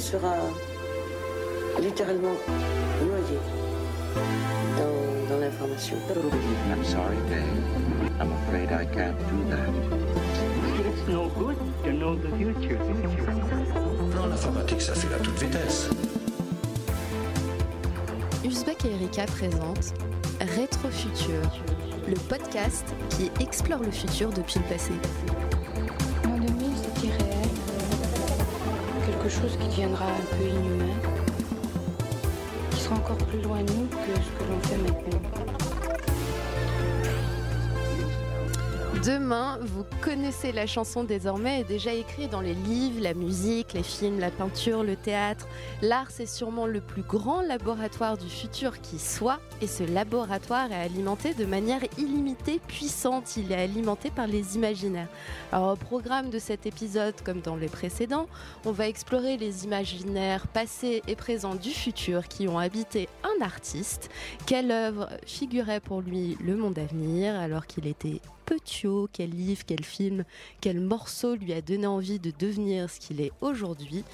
sera littéralement noyé dans, dans l'information. I'm sorry, Dave. I'm afraid I can't do that. It's no good to know the future. Non, l'informatique, ça file à toute vitesse. Uzbek et Erika présentent Rétrofutur, le podcast qui explore le futur depuis le passé. Chose qui deviendra un peu inhumain. Qui sera encore plus loin de nous que ce que l'on fait maintenant. Demain, vous connaissez la chanson désormais, déjà écrite dans les livres, la musique, les films, la peinture, le théâtre. L'art, c'est sûrement le plus grand laboratoire du futur qui soit, et ce laboratoire est alimenté de manière illimitée, puissante. Il est alimenté par les imaginaires. Alors, au programme de cet épisode, comme dans les précédents, on va explorer les imaginaires passés et présents du futur qui ont habité un artiste. Quelle œuvre figurait pour lui le monde à venir alors qu'il était Quel livre, quel film, quel morceau lui a donné envie de devenir ce qu'il est aujourd'hui,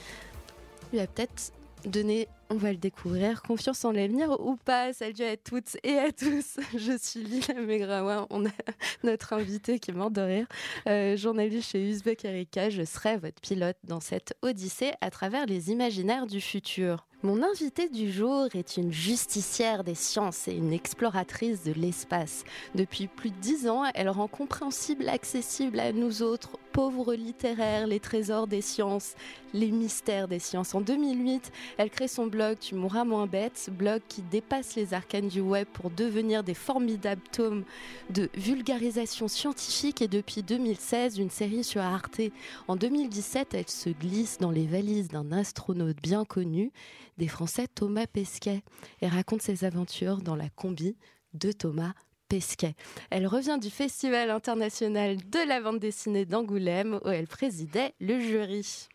lui a peut-être donné, on va le découvrir, confiance en l'avenir ou pas. Salut à toutes et à tous, je suis Lila Megrawa, on a notre invité qui est mort de rire, euh, journaliste chez Uzbek Erika, je serai votre pilote dans cette odyssée à travers les imaginaires du futur. Mon invitée du jour est une justicière des sciences et une exploratrice de l'espace. Depuis plus de dix ans, elle rend compréhensible, accessible à nous autres, pauvres littéraires, les trésors des sciences, les mystères des sciences. En 2008, elle crée son blog Tu mourras moins bête, blog qui dépasse les arcanes du web pour devenir des formidables tomes de vulgarisation scientifique et depuis 2016, une série sur Arte. En 2017, elle se glisse dans les valises d'un astronaute bien connu des Français Thomas Pesquet et raconte ses aventures dans la combi de Thomas Pesquet. Elle revient du Festival international de la bande dessinée d'Angoulême où elle présidait le jury.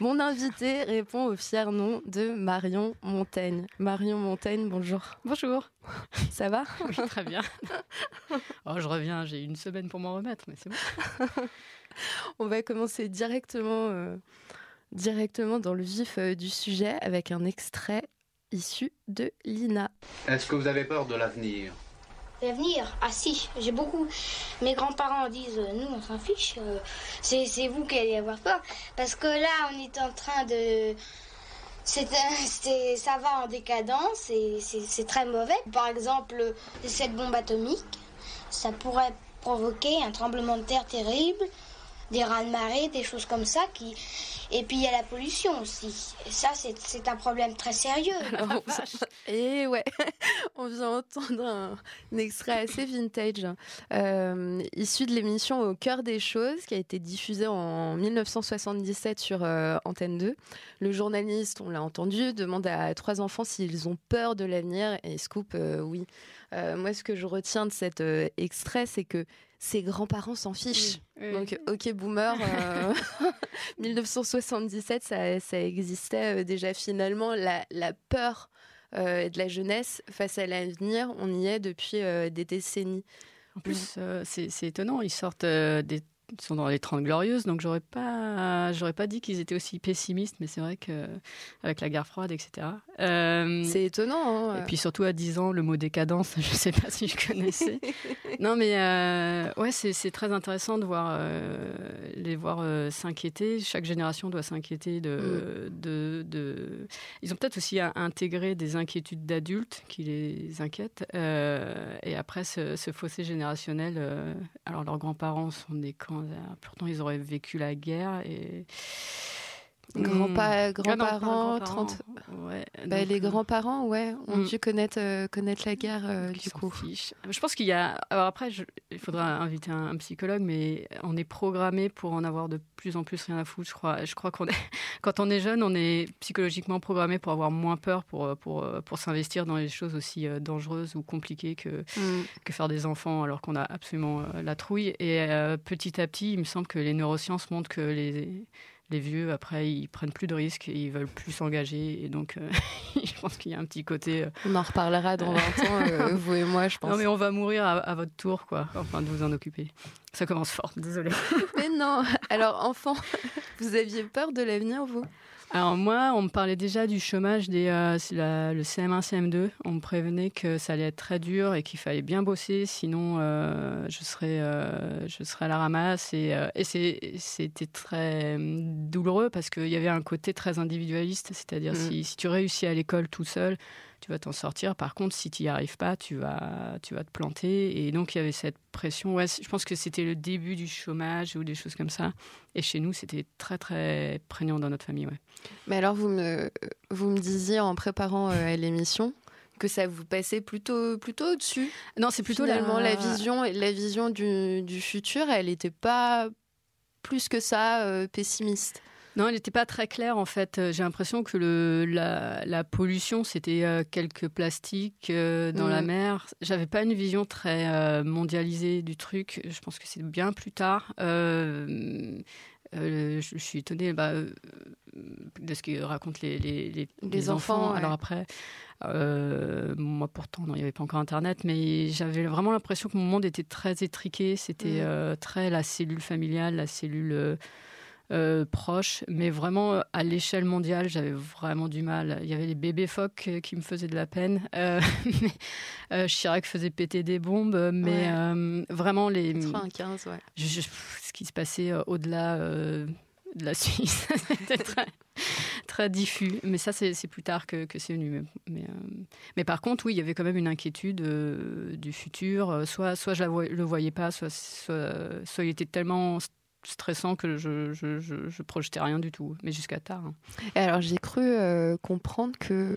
Mon invité répond au fier nom de Marion Montaigne. Marion Montaigne, bonjour. Bonjour. Ça va? Oui, très bien. Oh, je reviens, j'ai une semaine pour m'en remettre, mais c'est bon. On va commencer directement euh, directement dans le vif euh, du sujet avec un extrait issu de Lina. Est-ce que vous avez peur de l'avenir? L'avenir Ah si, j'ai beaucoup. Mes grands-parents disent, euh, nous on s'en fiche, euh, c'est vous qui allez avoir peur. Parce que là, on est en train de... c'est- ça va en décadence et c'est très mauvais. Par exemple, cette bombe atomique, ça pourrait provoquer un tremblement de terre terrible, des raz-de-marée, des choses comme ça. Qui... Et puis il y a la pollution aussi. Et ça, c'est un problème très sérieux. Et ouais, on vient entendre un, un extrait assez vintage, euh, issu de l'émission Au cœur des choses, qui a été diffusée en 1977 sur euh, Antenne 2. Le journaliste, on l'a entendu, demande à trois enfants s'ils ont peur de l'avenir, et Scoop, euh, oui. Euh, moi, ce que je retiens de cet euh, extrait, c'est que ses grands-parents s'en fichent. Oui. Donc, ok, boomer, euh, 1977, ça, ça existait euh, déjà finalement. La, la peur euh, de la jeunesse face à l'avenir, on y est depuis euh, des décennies. En plus, euh, c'est c'est étonnant, ils sortent euh, des. Ils sont dans les 30 glorieuses, donc j'aurais pas, j'aurais pas dit qu'ils étaient aussi pessimistes, mais c'est vrai que avec la guerre froide, etc. Euh, C'est étonnant. Hein, et puis surtout à 10 ans, le mot décadence, je sais pas si je connaissais. non, mais euh, ouais, c'est c'est très intéressant de voir euh, les voir euh, s'inquiéter. Chaque génération doit s'inquiéter de, de, de. Ils ont peut-être aussi à intégrer des inquiétudes d'adultes qui les inquiètent. et après, ce, ce fossé générationnel. alors, leurs grands-parents sont des camps. Pourtant, ils auraient vécu la guerre et. Hmm. Ah non, pas grands-parents, grands-parents. 30 Ouais, Bah, les euh, grands-parents, ouais, ont Mm. dû connaître, euh, connaître la guerre, euh, du coup. Je pense qu'il y a. Alors après, je- il faudra inviter un, un psychologue, mais on est programmé pour en avoir de plus en plus rien à foutre. Je crois. Je crois qu'on est. Quand on est jeune, on est psychologiquement programmé pour avoir moins peur, pour pour pour s'investir dans les choses aussi dangereuses ou compliquées que Mm. que faire des enfants, alors qu'on a absolument la trouille. Et euh, petit à petit, il me semble que les neurosciences montrent que les les vieux, après, ils prennent plus de risques, et ils veulent plus s'engager. Et donc, euh, je pense qu'il y a un petit côté. euh, On en reparlera dans 20 ans, euh, vous et moi, je pense. non, mais on va mourir à, à votre tour, quoi. Enfin, de vous en occuper. Ça commence fort, désolé. Mais non Alors, enfant, vous aviez peur de l'avenir, vous? Alors moi, on me parlait déjà du chômage des euh, la- le CM1, CM2. On me prévenait que ça allait être très dur et qu'il fallait bien bosser, sinon euh, je serais euh, je serais à la ramasse. Et, c'était très douloureux parce qu'il y avait un côté très individualiste, c'est-à-dire Mm. si, si tu réussis à l'école tout seul, tu vas t'en sortir. Par contre, si tu n'y arrives pas, tu vas tu vas te planter. Et donc il y avait cette pression. Ouais, je pense que c'était le début du chômage ou des choses comme ça. Et chez nous, c'était très très prégnant dans notre famille. Ouais. Mais alors, vous me, vous me disiez en préparant euh, l'émission que ça vous passait plutôt, plutôt au-dessus. Non, c'est plutôt Finalement, la... la, vision, la vision du, du futur, elle n'était pas plus que ça euh, pessimiste. Non, elle n'était pas très claire en fait. Euh, J'ai l'impression que le, la, la pollution, c'était euh, quelques plastiques euh, dans Mm. la mer. J'avais pas une vision très euh, mondialisée du truc. Je pense que c'est bien plus tard. Euh, je, je suis étonnée bah, euh, de ce que racontent les, les, les, Les enfants, ouais. Alors après, euh, moi pourtant, non, il n'y avait pas encore Internet, mais j'avais vraiment l'impression que mon monde était très étriqué. C'était Mm. très la cellule familiale, la cellule euh, proche, mais vraiment euh, à l'échelle mondiale, j'avais vraiment du mal. Il y avait les bébés phoques euh, qui me faisaient de la peine. Euh, mais, euh, Chirac faisait péter des bombes, mais Ouais. vraiment les, 95, ouais. je- je- ce qui se passait au-delà de la Suisse, c'était très, très diffus. Mais ça, c'est plus tard que, que c'est venu. Mais, mais, par contre, oui, il y avait quand même une inquiétude du futur. Soit, soit je ne le voyais pas, soit, soit, soit il était tellement stressant que je, je, je, je projetais rien du tout. Mais jusqu'à tard. hein. Et alors, j'ai cru euh, comprendre que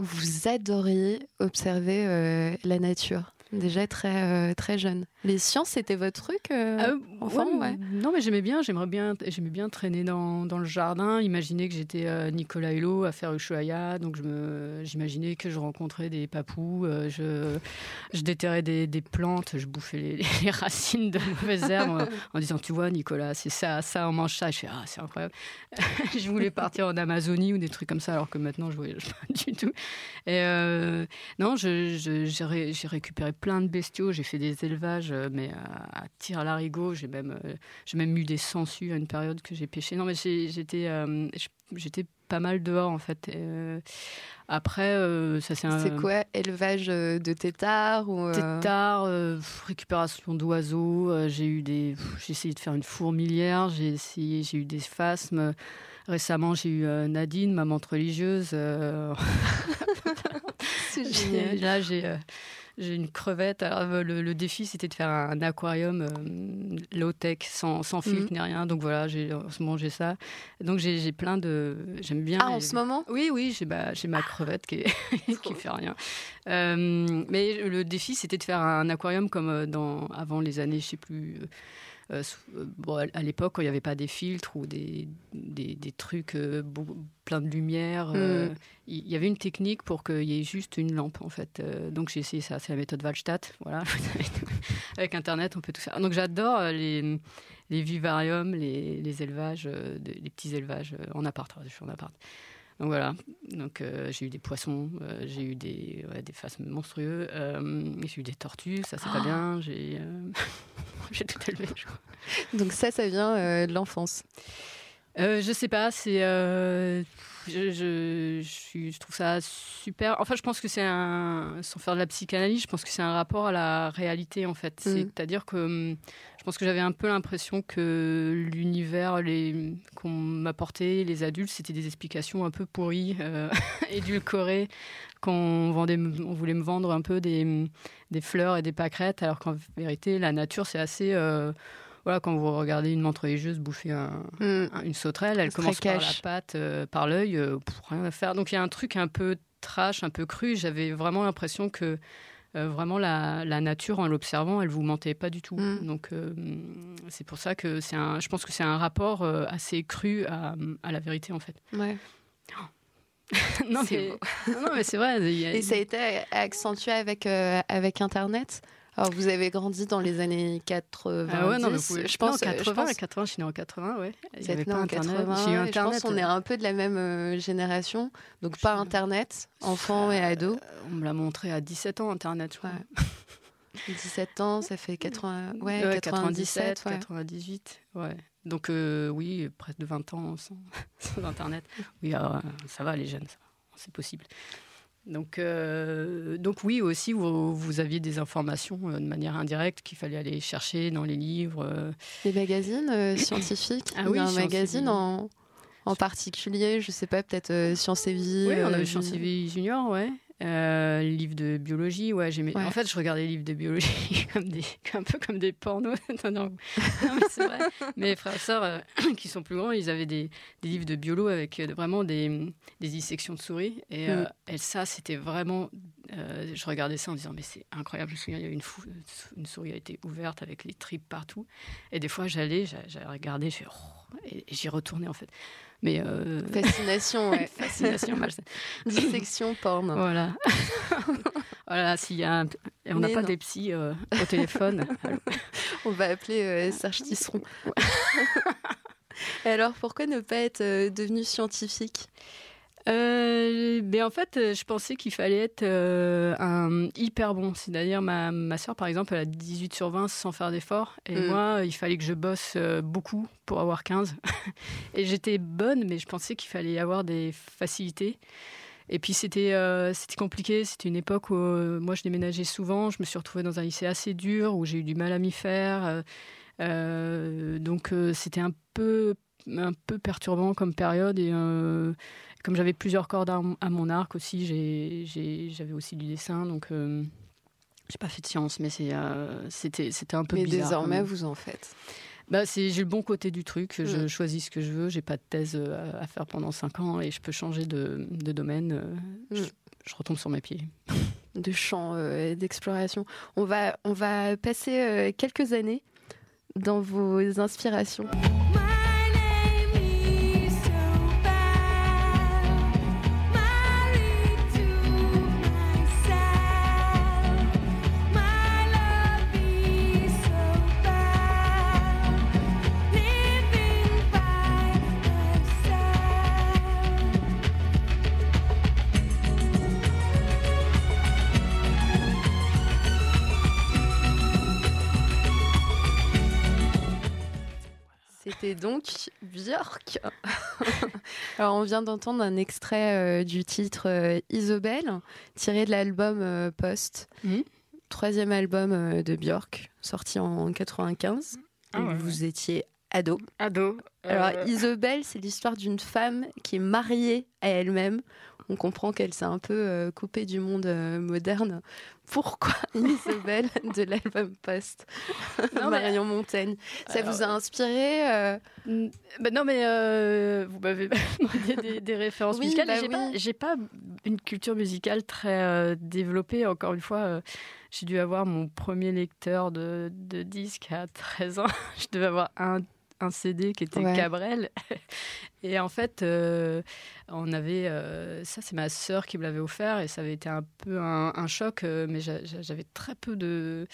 vous adoriez observer euh, la nature, déjà très, euh, très jeune. Les sciences, c'était votre truc euh, Euh, enfant, ouais, ouais. Non, mais j'aimais bien, j'aimerais bien, j'aimais bien traîner dans, dans le jardin, imaginer que j'étais euh, Nicolas Hulot à faire Ushuaïa, donc je me, j'imaginais que je rencontrais des papous, je, je déterrais des, des plantes, je bouffais les, les racines de mauvaises herbes en, en disant, tu vois, Nicolas, c'est ça, ça, on mange ça. Je fais, ah, c'est incroyable. je voulais partir en Amazonie ou des trucs comme ça, alors que maintenant, je voyage pas du tout. Et non, je- je- j'ai ré- j'ai récupéré plein de bestiaux, j'ai fait des élevages, euh, mais à, à tir à l'arigot. J'ai même, euh, j'ai même eu des sangsues à une période que j'ai pêché. Non, mais j'étais, euh, j'étais pas mal dehors en fait. Euh, après, euh, ça c'est un. C'est quoi Élevage euh, de têtards ou, euh, euh, récupération d'oiseaux. euh, j'ai eu des, j'ai essayé de faire une fourmilière. J'ai essayé, j'ai eu des phasmes. Récemment, j'ai eu euh, Nadine, ma menthe religieuse. euh, C'est génial. Là, j'ai euh, j'ai une crevette. Alors, le, le défi, c'était de faire un, aquarium euh, low-tech, sans, sans filtre Mhm. ni rien. Donc voilà, j'ai en ce moment, j'ai ça. Donc j'ai plein de. J'aime bien. Ah, en ce moment? Oui, oui, j'ai bah, ma crevette qui, est- qui fait rien. Euh, mais le défi, c'était de faire un aquarium comme dans, avant les années, je sais plus. Euh, euh, bon, à- l'époque, quand il n'y avait pas des filtres ou des, des, des trucs euh, plein de lumière, Mm. il y, avait une technique pour qu'il y ait juste une lampe, en fait. Donc j'ai essayé ça, c'est la méthode Wallstatt. Voilà. Avec Internet, on peut tout faire. Donc j'adore les, les vivariums, les, les élevages, les petits élevages en appart. Je suis en appart. Donc voilà, donc euh, j'ai eu des poissons, euh, j'ai eu des, ouais, des phasmes monstrueux, euh, j'ai eu des tortues, ça c'est pas Ah. bien, j'ai j'ai tout élevé. Je, crois. Donc ça, ça vient de l'enfance. Je sais pas, c'est je, je, je, suis- je trouve ça super. Enfin, je pense que c'est un, sans faire de la psychanalyse, je pense que c'est un rapport à la réalité en fait. Mm. C'est-à-dire que hum, je pense que j'avais un peu l'impression que l'univers les, qu'on m'apportait, les adultes, c'était des explications un peu pourries, euh, édulcorées, qu'on vendait, on voulait me vendre un peu des, des fleurs et des pâquerettes, alors qu'en vérité, la nature, c'est assez. euh, voilà, quand vous regardez une menthe religieuse bouffer un, Mm. un- une sauterelle, elle commence par la patte, euh, par l'œil, euh, rien à faire. Donc il y a un truc un peu trash, un peu cru. J'avais vraiment l'impression que euh, vraiment la, la nature, en l'observant, elle vous mentait pas du tout. Mm. Donc euh, c'est pour ça que c'est un, je pense que c'est un rapport assez cru à, à la vérité en fait. Ouais. non, mais, non, c'est vrai. a- Et ça a été accentué avec, euh, avec Internet? Alors, vous avez grandi dans les années 80. Ah ouais, non, mais vous pouvez- je pense, non, euh, je 80, pense- 80, je suis née en 80, ouais. Il y avait pas en Internet. 80. J'ai eu et Je Internet. pense qu'on est un peu de la même euh, génération. Donc, pas Internet, enfants et ados. On me l'a montré à 17 ans, Internet, je crois. 17 ans, ça fait 80, ouais, Ouais, 97, ouais. 98, ouais. Donc euh, oui, près de 20 ans sans, sans Internet. Oui, alors, euh, ça va les jeunes, c'est possible. Donc, euh, donc oui, aussi, vous, vous aviez des informations euh, de manière indirecte qu'il fallait aller chercher dans les livres. euh. Les magazines scientifiques. Ah Il y oui, a un et magazine en, en particulier, je sais pas, peut-être euh, Science et Vie. Oui, on avait Science et Vie Junior, ouais. Euh, livres de biologie, ouais, j'aimais. Ouais. En fait, je regardais les livres de biologie comme des, un peu comme des pornos. non, non, non, mais c'est vrai. Mes frères et sœurs, euh, qui sont plus grands, ils avaient des, des livres de biolo avec euh, vraiment des, des dissections de souris. Et, euh, Mm. et ça, c'était vraiment. euh, je regardais ça en disant, mais c'est incroyable. Je me souviens, il y a eu une, fou- une souris a été ouverte avec les tripes partout. Et des fois, j'allais, j'a- j'allais regarder, je fais, oh, et, et j'y retournais en fait. Mais euh, Fascination, ouais. fascination malsaine. Dissection porn. Voilà. voilà, s'il y a un- et on n'a pas des psys euh, au téléphone. On va appeler euh, Serge Tisseron. Alors, pourquoi ne pas être euh, devenu scientifique? Euh, mais en fait, euh, je pensais qu'il fallait être euh, un hyper bon. C'est-à-dire, ma, ma soeur, par exemple, elle a 18 sur 20 sans faire d'efforts. Et Mm. moi, il fallait que je bosse euh, beaucoup pour avoir 15. et j'étais bonne, mais je pensais qu'il fallait avoir des facilités. Et puis, c'était euh, c'était compliqué. C'était une époque où euh, moi, je déménageais souvent. Je me suis retrouvée dans un lycée assez dur où j'ai eu du mal à m'y faire. Euh, donc, c'était un peu, un peu perturbant comme période. Et. euh, comme j'avais plusieurs cordes à, à mon arc aussi, j'avais aussi du dessin, donc euh, j'ai pas fait de sciences, mais euh, c'était un peu Mais bizarre. quand désormais, vous en faites. Bah, j'ai le bon côté du truc, je Mm. choisis ce que je veux, j'ai pas de thèse euh, à, à faire pendant 5 ans et je peux changer de, de domaine. je, Mm. je retombe sur mes pieds. de champs euh, d'exploration. On va, on va passer euh, quelques années dans vos inspirations. C'était donc Björk. Alors, on vient d'entendre un extrait euh, du titre euh, Isobel, tiré de l'album euh, Post, troisième album de Björk, sorti en 95. Ah ouais, vous étiez ado. Ado. Alors, Isobel, c'est l'histoire d'une femme qui est mariée à elle-même. On comprend qu'elle s'est un peu euh, coupée du monde euh, moderne. Pourquoi Isobel de l'album Post? Non, mais- Marion Montaigne. Ça Alors- vous a inspiré euh, Mm, bah non, mais euh, vous m'avez demandé des, des références Oui, musicales. bah j'ai oui. pas, une culture musicale très euh, développée. Encore une fois, j'ai dû avoir mon premier lecteur de, de disques à 13 ans. Je devais avoir un, un CD qui était Ouais. Cabrel. Et en fait, euh, on avait. euh, ça, c'est ma sœur qui me l'avait offert et ça avait été un peu un, un choc, euh, mais j'a- j'a- j'avais très peu de.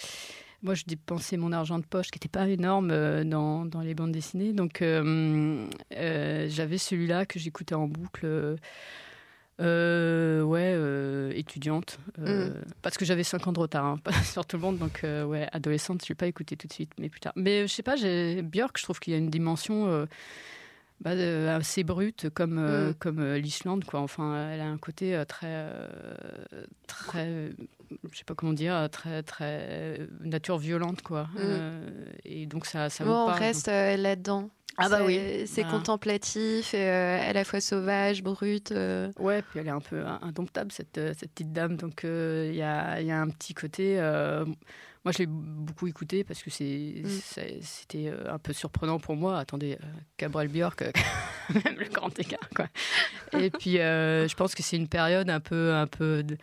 Moi, je dépensais mon argent de poche, qui n'était pas énorme dans, dans les bandes dessinées. Donc, j'avais celui-là que j'écoutais en boucle. Euh, ouais, euh, étudiante. euh, Parce que j'avais 5 ans de retard hein, sur tout le monde. Donc, euh, ouais, adolescente, je ne l'ai pas écouté tout de suite, mais plus tard. Mais je sais pas, Björk, je trouve qu'il y a une dimension. Bah, euh, assez brute comme euh, Mm. comme euh, l'Islande quoi enfin elle a un côté euh, très très je sais pas comment dire très très nature violente quoi Mm. Et donc ça ça Bon, on parle reste euh, là-dedans. Ah bah C'est- oui. C'est Bah. contemplatif, et, euh, à la fois sauvage, brute. euh. Ouais, puis elle est un peu indomptable, cette, cette petite dame. Donc, euh, il y, a, il y a un petit côté. Euh, moi, je l'ai beaucoup écouté parce que Mm. c'était euh, un peu surprenant pour moi. Attendez, euh, Gabriel Björk, euh, même le grand écart, quoi. Et puis, euh, je pense que c'est une période un peu. Un peu de-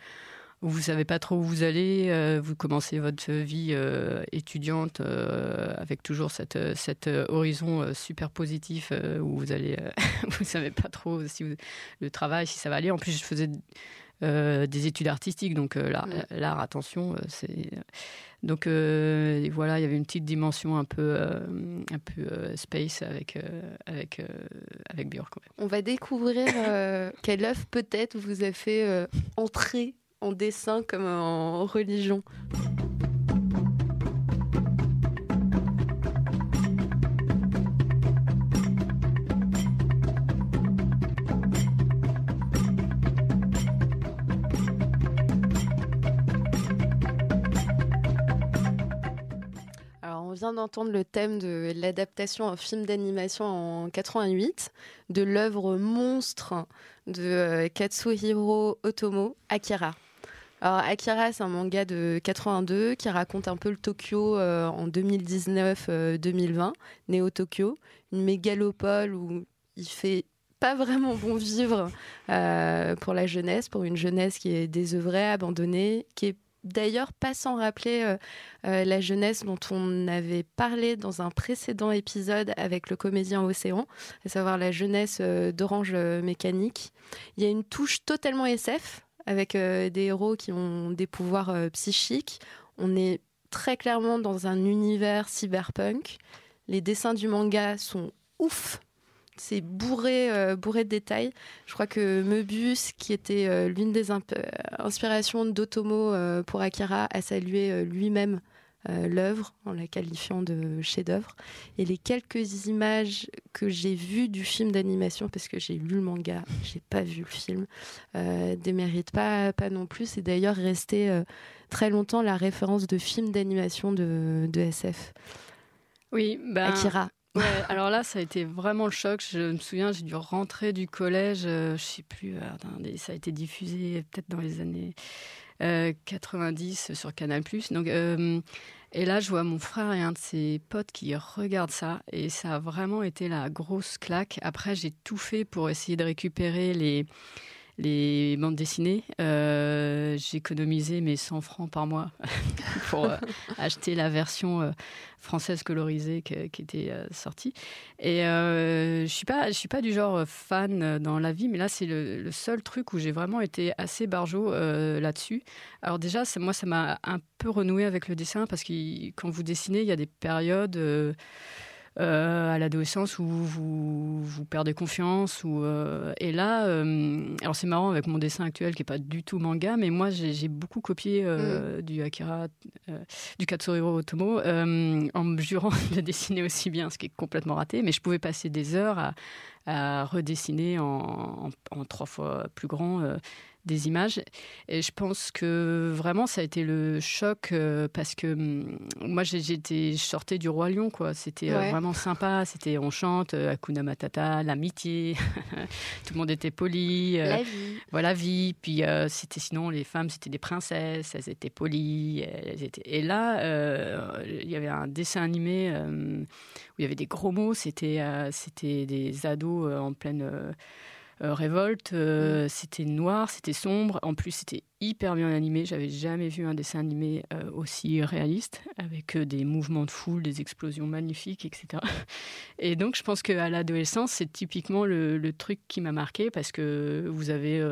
où vous savez pas trop où vous allez, euh, vous commencez votre vie euh, étudiante euh, avec toujours cette, euh, cet euh, horizon euh, super positif euh, où vous allez, euh, vous savez pas trop si vous- le travail si ça va aller. En plus, je faisais euh, des études artistiques, donc euh, l'art, Mm. l'art, attention, euh, c'est donc euh, et voilà, il y avait une petite dimension un peu, un peu space avec avec avec Björk. ouais. On va découvrir quelle œuvre peut-être vous a fait entrer en dessin comme en religion. D'entendre le thème de l'adaptation en film d'animation en 88 de l'œuvre monstre de euh, Katsuhiro Otomo, Akira. Alors Akira, c'est un manga de 82 qui raconte un peu le Tokyo euh, en 2019-2020, Néo Tokyo, une mégalopole où il fait pas vraiment bon vivre euh, pour la jeunesse, pour une jeunesse qui est désœuvrée, abandonnée, qui est d'ailleurs pas sans rappeler euh, euh, la jeunesse dont on avait parlé dans un précédent épisode avec le comédien Océan, à savoir la jeunesse d'Orange Mécanique. Il y a une touche totalement SF avec des héros qui ont des pouvoirs psychiques. On est très clairement dans un univers cyberpunk. Les dessins du manga sont ouf c'est bourré, euh, bourré de détails. Je crois que Möbius, qui était euh, l'une des inspirations d'Otomo euh, pour Akira, a salué lui-même l'œuvre en la qualifiant de chef-d'œuvre. Et les quelques images que j'ai vues du film d'animation, parce que j'ai lu le manga, j'ai pas vu le film, déméritent pas, pas non plus. C'est d'ailleurs resté très longtemps la référence de film d'animation de, de SF. Oui, ben, Akira. Alors là, ça a été vraiment le choc. Je me souviens, j'ai dû rentrer du collège, euh, je sais plus, euh, ça a été diffusé peut-être dans les années 90 euh, sur Canal+. Donc, et là, je vois mon frère et un de ses potes qui regardent ça, et ça a vraiment été la grosse claque. Après, j'ai tout fait pour essayer de récupérer les les bandes dessinées. Euh, j'ai économisé mes 100 francs par mois pour euh, acheter la version euh, française colorisée qui était sortie. Et je suis suis pas du genre fan dans la vie, mais là c'est le, seul truc où j'ai vraiment été assez barjot là-dessus. Alors déjà, moi ça m'a un peu renoué avec le dessin parce que quand vous dessinez, il y a des périodes euh, à l'adolescence où vous, vous perdez confiance. Ou, euh, et là, euh, alors c'est marrant avec mon dessin actuel qui n'est pas du tout manga, mais moi j'ai beaucoup copié mm. du Akira, du Katsuhiro Otomo, en me jurant de dessiner aussi bien, ce qui est complètement raté, mais je pouvais passer des heures à, à redessiner en, en, trois fois plus grand des images. Et je pense que vraiment, ça a été le choc euh, parce que hum, moi, j'étais, je sortais du Roi Lion, quoi. C'était euh, vraiment sympa. C'était, on chante, euh, Hakuna Matata, l'amitié. Tout le monde était poli. la vie. Voilà, vie. Puis c'était sinon, les femmes, c'était des princesses. Elles étaient polies. Elles étaient... Et là, il y avait un dessin animé où il y avait des gros mots. C'était, c'était des ados en pleine révolte. Euh. C'était noir, c'était sombre. En plus, c'était hyper bien animé. J'avais jamais vu un dessin animé euh, aussi réaliste, avec des mouvements de foule, des explosions magnifiques, etc. Et donc, je pense qu'à l'adolescence, c'est typiquement le, le, truc qui m'a marqué parce que vous avez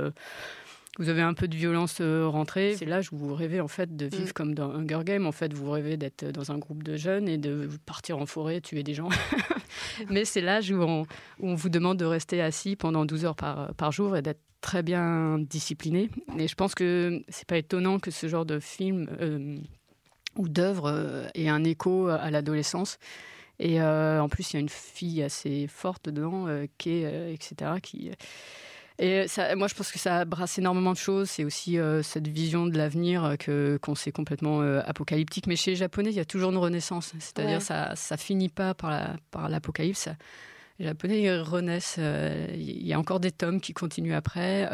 vous avez un peu de violence euh, rentrée. C'est l'âge où vous rêvez en fait de vivre mm. comme dans Hunger Game. En fait, vous rêvez d'être dans un groupe de jeunes et de partir en forêt, tuer des gens. Mais c'est l'âge où on, vous demande de rester assis pendant 12 heures par, jour et d'être très bien discipliné. Et je pense que c'est pas étonnant que ce genre de film euh, ou d'œuvre euh, ait un écho à l'adolescence. Et en plus, il y a une fille assez forte dedans, qui etc., qui et ça, moi, je pense que ça brasse énormément de choses. C'est aussi euh, cette vision de l'avenir euh, que qu'on sait complètement euh, apocalyptique. Mais chez les Japonais, il y a toujours une renaissance. C'est-à-dire, ça, ça finit pas par la, par l'apocalypse. Les Japonais renaissent. Il y a encore des tomes qui continuent après.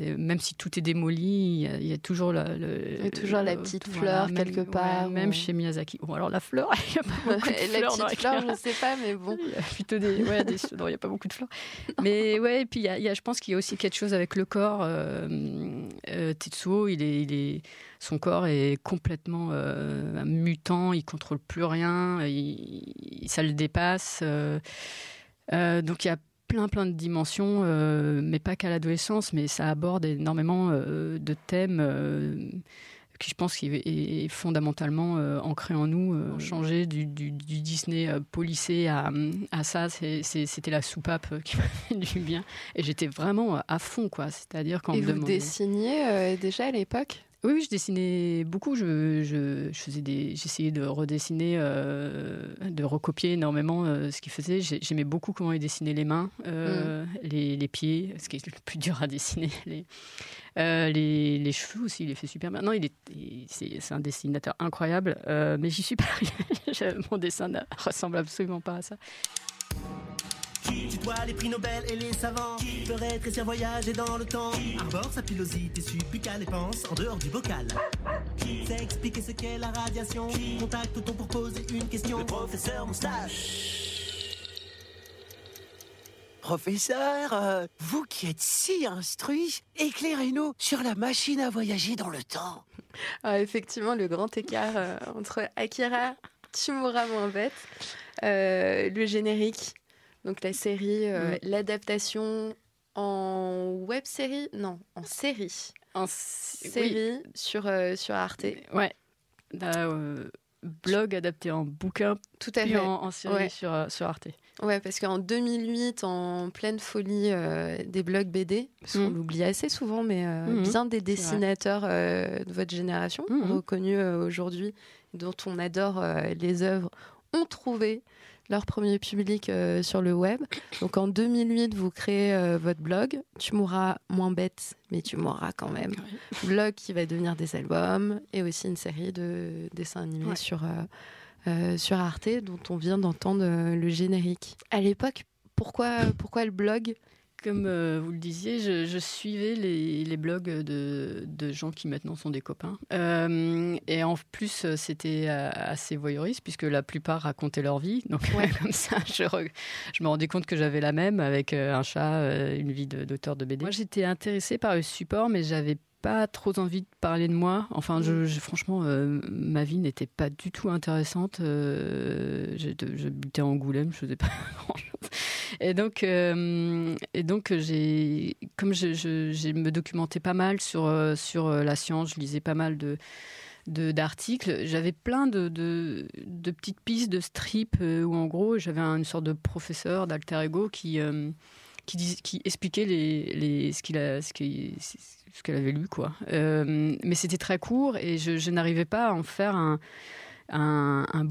Euh, même si tout est démoli, il y a, toujours la, le, toujours la petite fleur quelque part. même chez Miyazaki. Bon, alors la fleur, il n'y a pas beaucoup de fleurs. La petite fleur, je ne sais pas, mais bon. Il y a plutôt des, ouais, des... non, il n'y a pas beaucoup de fleurs. mais ouais, et puis il y, a, il y a, je pense qu'il y a aussi quelque chose avec le corps. Euh, euh, Tetsuo, il est, il est, son corps est complètement euh, mutant, il contrôle plus rien, il, ça le dépasse. Euh, donc il y a plein plein de dimensions, euh, mais pas qu'à l'adolescence, mais ça aborde énormément euh, de thèmes euh, qui je pense qui est, fondamentalement ancré en nous. changer du, Disney policé à, à ça, c'était la soupape qui m'a fait du bien. Et j'étais vraiment à fond, quoi. C'est-à-dire quand Et vous dessiniez déjà à l'époque? Oui, oui, je dessinais beaucoup. Je, je, je faisais des, j'essayais de redessiner, euh, de recopier énormément euh, ce qu'il faisait. J'ai- J'aimais beaucoup comment il dessinait les mains, euh, les, les pieds, ce qui est le plus dur à dessiner. Les, les, les cheveux aussi, il les fait super bien. Non, il est, c'est, un dessinateur incroyable, mais j'y suis pas arrivée. Mon dessin ne ressemble absolument pas à ça. Qui tutoie les prix Nobel et les savants. Qui ferait rétrécir voyager dans le temps? Arbore sa pilosité supplicale et pense en dehors du bocal. Qui sait expliquer ce qu'est la radiation. Qui contacte-t-on pour poser une question? Le professeur Moustache. Professeur, euh, vous qui êtes si instruit, éclairez-nous sur la machine à voyager dans le temps. Ah, effectivement, le grand écart euh, entre Akira, Timura moins bête, euh, le générique, donc la série, euh, Mm. l'adaptation en web série, non, en série, En série sur, euh, sur Arte. Ouais. Bah, euh, blog adapté en bouquin, Tout à puis fait. en, en série Ouais. sur, sur Arte. Ouais, parce qu'en 2008, en pleine folie euh, des blogs BD, parce qu'on Mhm. l'oublie assez souvent, mais euh, Mhm. bien des dessinateurs euh, de votre génération, reconnus aujourd'hui, dont on adore les œuvres, ont trouvé leur premier public euh, sur le web. Donc en 2008, vous créez euh, votre blog. Tu mourras moins bête, mais tu mourras quand même. Blog qui va devenir des albums et aussi une série de dessins animés Ouais. sur, euh, sur Arte, dont on vient d'entendre le générique. À l'époque, pourquoi, pourquoi le blog? Comme euh, vous le disiez, je, je suivais les, les blogs de, de gens qui maintenant sont des copains. Euh, et en plus, euh, c'était assez voyeuriste, puisque la plupart racontaient leur vie. Donc, comme ça, je, re- je me rendais compte que j'avais la même, avec un chat, une vie de- d'auteur de, BD. Moi, j'étais intéressée par le support, mais j'avais pas trop envie de parler de moi. Enfin, je, je- franchement, euh, ma vie n'était pas du tout intéressante. Euh, J'habitais à Angoulême, je faisais pas grand-chose. Et donc, euh, et donc j'ai, comme je, je, je me documentais pas mal sur, euh, sur la science, je lisais pas mal de d'articles, j'avais plein de, de, de petites pistes de strips où en gros j'avais une sorte de professeur d'alter ego qui, qui, dis- qui expliquait les, les, ce qu'il a, ce qu'il- ce qu'elle avait lu quoi. Euh, mais c'était très court et je, n'arrivais pas à en faire un, un- un-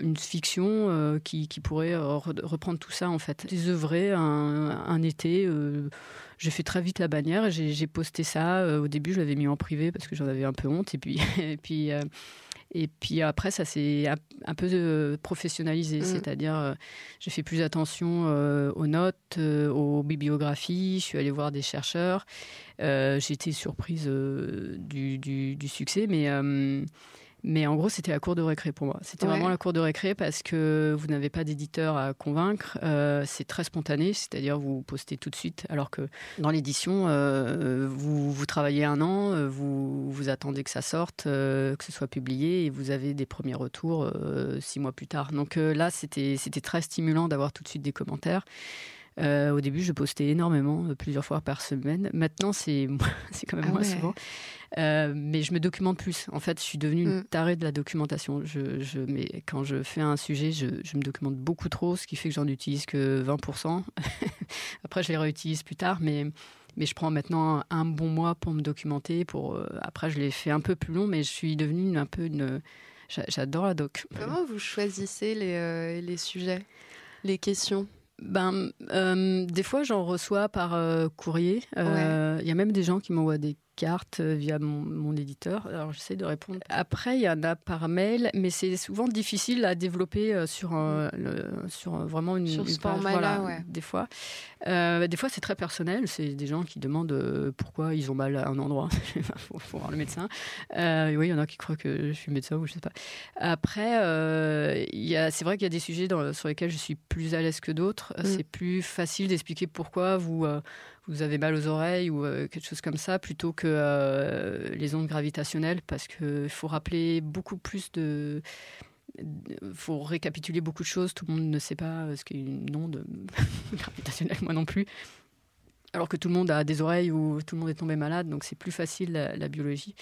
une fiction euh, qui, qui pourrait euh, re- reprendre tout ça en fait. J'ai œuvré un, été. j'ai fait très vite la bannière j'ai posté ça. Au début, je l'avais mis en privé parce que j'en avais un peu honte. Et puis, et puis après, ça s'est un, peu euh, professionnalisé. Mm. C'est-à-dire, euh, j'ai fait plus attention euh, aux notes, aux bibliographies. Je suis allée voir des chercheurs. J'ai été surprise du, du- du succès, mais. Mais en gros, c'était la cour de récré pour moi. C'était Ouais. vraiment la cour de récré parce que vous n'avez pas d'éditeur à convaincre. Euh, c'est très spontané, c'est-à-dire vous postez tout de suite. Alors que dans l'édition, euh, vous, vous travaillez un an, euh, vous, vous attendez que ça sorte, euh, que ce soit publié, et vous avez des premiers retours six mois plus tard. Donc là, c'était c'était très stimulant d'avoir tout de suite des commentaires. Euh, au début, je postais énormément, euh, plusieurs fois par semaine. Maintenant, c'est quand même Ah moins ouais. souvent. Euh, mais je me documente plus. En fait, je suis devenue une Mm. tarée de la documentation. Je, je, mais quand je fais un sujet, je, je me documente beaucoup trop, ce qui fait que j'en utilise que 20%. après, je les réutilise plus tard, mais, mais je prends maintenant un bon mois pour me documenter. Pour, euh, après, je l'ai fait un peu plus long, mais je suis devenue une- un peu une. j'a- J'adore la doc. Comment vous choisissez les, euh, les sujets, les questions? Ben, euh, des fois, j'en reçois par euh, courrier. Euh, Il y a même des gens qui m'envoient des cartes euh, via mon, mon éditeur. Alors, j'essaie de répondre. Après, il y en a par mail, mais c'est souvent difficile à développer euh, sur, un- le- sur vraiment une, Sur ce une page. ouais. Des fois, Euh, des fois, c'est très personnel. C'est des gens qui demandent pourquoi ils ont mal à un endroit. Il faut, faut voir le médecin. Euh, oui, il y en a qui croient que je suis médecin ou je sais pas. Après, euh, c'est vrai qu'il y a des sujets dans- sur lesquels je suis plus à l'aise que d'autres. Mm. C'est plus facile d'expliquer pourquoi vous, vous avez mal aux oreilles ou euh, quelque chose comme ça, plutôt que euh, les ondes gravitationnelles, parce qu'il faut rappeler beaucoup plus de... Il faut récapituler beaucoup de choses. Tout le monde ne sait pas euh, ce qu'est une onde gravitationnelle, moi non plus. Alors que tout le monde a des oreilles ou tout le monde est tombé malade, donc c'est plus facile la, la biologie.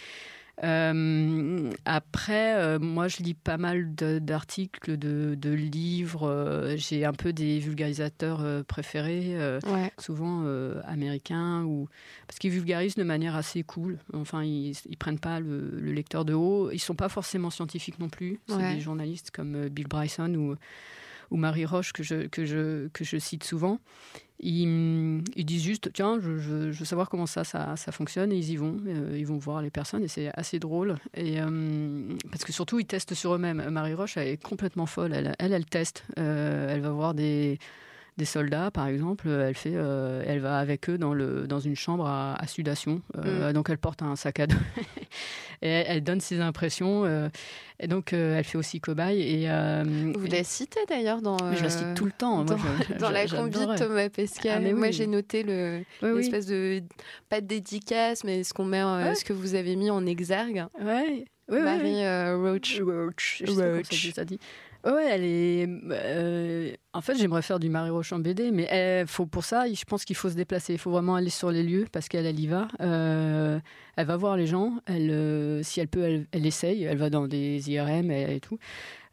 Euh, après, euh, moi, je lis pas mal d'articles, de, de livres. euh, J'ai un peu des vulgarisateurs préférés, Ouais. souvent américains, ou parce qu'ils vulgarisent de manière assez cool. Enfin, ils, ils prennent pas le, le lecteur de haut. Ils sont pas forcément scientifiques non plus. C'est Ouais. des journalistes comme Bill Bryson ou ou Marie Roche que je, que je, que je cite souvent. Ils, ils disent juste, tiens, je, veux savoir comment ça, ça, ça fonctionne, et ils y vont, euh, ils vont voir les personnes, et c'est assez drôle. Et, euh, parce que surtout, ils testent sur eux-mêmes. Marie Roche, elle est complètement folle, elle, elle, elle teste. Euh, elle va voir des, des soldats, par exemple, elle, fait, euh, elle va avec eux dans, le, dans une chambre à, à sudation. Euh, Donc, elle porte un sac à dos. et elle, elle donne ses impressions. euh, et donc, euh, elle fait aussi cobaye. Et, euh, Vous la citez d'ailleurs dans. Mais je la cite euh, tout le temps. Moi, Dans, je- la combi de Thomas Pesquet. Ah, mais Moi, j'ai noté le Oui, oui. l'espèce de pas de dédicace, mais ce qu'on met, euh, Ouais. ce que vous avez mis en exergue. Ouais. Oui, oui, Marie oui. euh, Roach. Roach. Je sais pas ça dit. Ouais, elle est. euh, en fait, j'aimerais faire du Marie Roche en BD, mais elle- faut, pour ça, je pense qu'il faut se déplacer. Il faut vraiment aller sur les lieux parce qu'elle, elle y va. Euh, elle va voir les gens. Elle, euh, si elle peut, elle, elle essaye. Elle va dans des IRM et, et tout.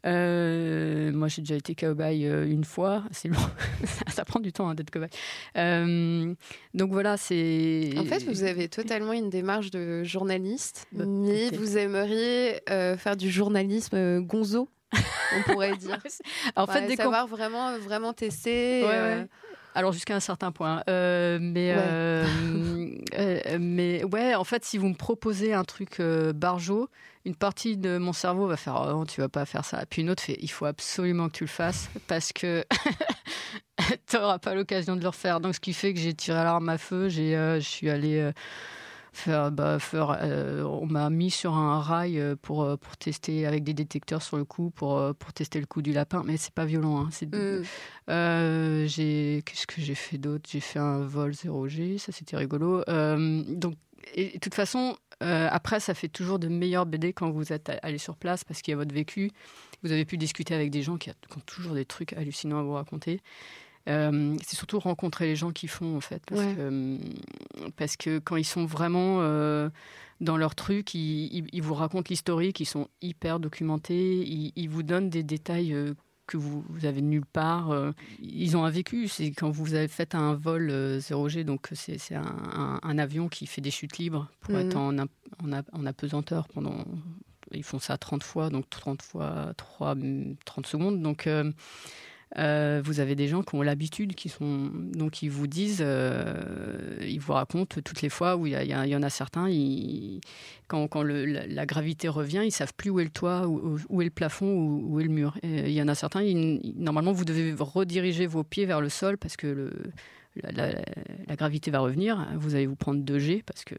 Moi, j'ai déjà été euh, une fois. C'est long. ça prend du temps hein, d'être. Euh, donc voilà, c'est. En fait, vous avez totalement une démarche de journaliste, Bah, mais vous aimeriez faire du journalisme gonzo, on pourrait dire. En fait, Ouais, qu'on- savoir vraiment, vraiment tester. Ouais, euh, ouais. Alors jusqu'à un certain point. Euh, mais, Ouais. euh, mais ouais, en fait, si vous me proposez un truc barjot, une partie de mon cerveau va faire oh, non, tu vas pas faire ça. Puis une autre fait il faut absolument que tu le fasses parce que tu n'auras pas l'occasion de le refaire. Donc ce qui fait que j'ai tiré l'arme à feu, j'ai, je suis allé euh, faire, bah, faire euh, on m'a mis sur un rail euh, pour, euh, pour tester avec des détecteurs sur le coup pour, pour tester le coup du lapin. Mais c'est pas violent. hein, Mm. euh, j'ai qu'est-ce que j'ai fait d'autre? J'ai fait un vol 0G, ça c'était rigolo. Euh, donc, et, de toute façon, euh, après, ça fait toujours de meilleurs BD quand vous êtes allé sur place parce qu'il y a votre vécu. Vous avez pu discuter avec des gens qui, a- qui ont toujours des trucs hallucinants à vous raconter. Euh, c'est surtout rencontrer les gens qui font en fait parce, Ouais. que, euh, parce que quand ils sont vraiment euh, dans leur truc ils, ils- ils vous racontent l'historique ils sont hyper documentés ils, ils vous donnent des détails euh, que vous, vous avez nulle part ils ont un vécu c'est quand vous avez fait un vol euh, 0G donc c'est un, un- un avion qui fait des chutes libres pour Mhm. être en, en, en apesanteur pendant ils font ça 30 fois donc 30 fois 3 30 secondes donc euh, euh, vous avez des gens qui ont l'habitude, qui sont donc ils vous disent, euh, ils vous racontent toutes les fois où il y, en a certains, quand, la, gravité revient, ils savent plus où est le toit, où, est le plafond, où, est le mur. Il y en a certains, normalement vous devez rediriger vos pieds vers le sol parce que la- la gravité va revenir. Vous allez vous prendre 2G parce que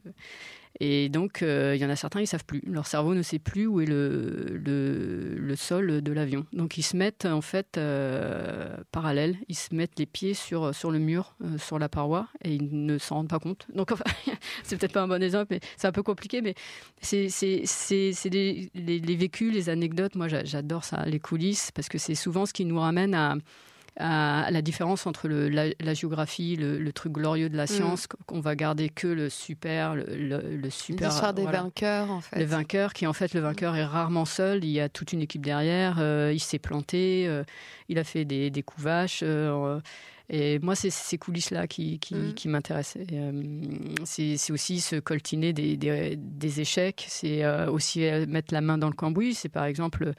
et donc, euh, il y en a certains, ils savent plus. Leur cerveau ne sait plus où est le, le, sol de l'avion. Donc, ils se mettent en fait euh, parallèles. Ils se mettent les pieds sur, sur le mur, euh, sur la paroi, et ils ne s'en rendent pas compte. Donc, enfin, c'est peut-être pas un bon exemple, mais c'est un peu compliqué. Mais c'est les, les vécus, les anecdotes. Moi, j'a- j'adore ça, les coulisses, parce que c'est souvent ce qui nous ramène à à la différence entre le- la, la géographie, le, le truc glorieux de la science, qu'on va garder que le super, le, le- super. L'histoire des voilà. vainqueurs, en fait. Le vainqueur, qui en fait, le vainqueur est rarement seul. Il y a toute une équipe derrière. euh, il s'est planté. euh, il a fait des, des coups vaches. euh, et moi, c'est ces coulisses-là qui, qui, Mm. qui c'est aussi se coltiner des, des, des échecs. C'est aussi mettre la main dans le cambouis. C'est par exemple.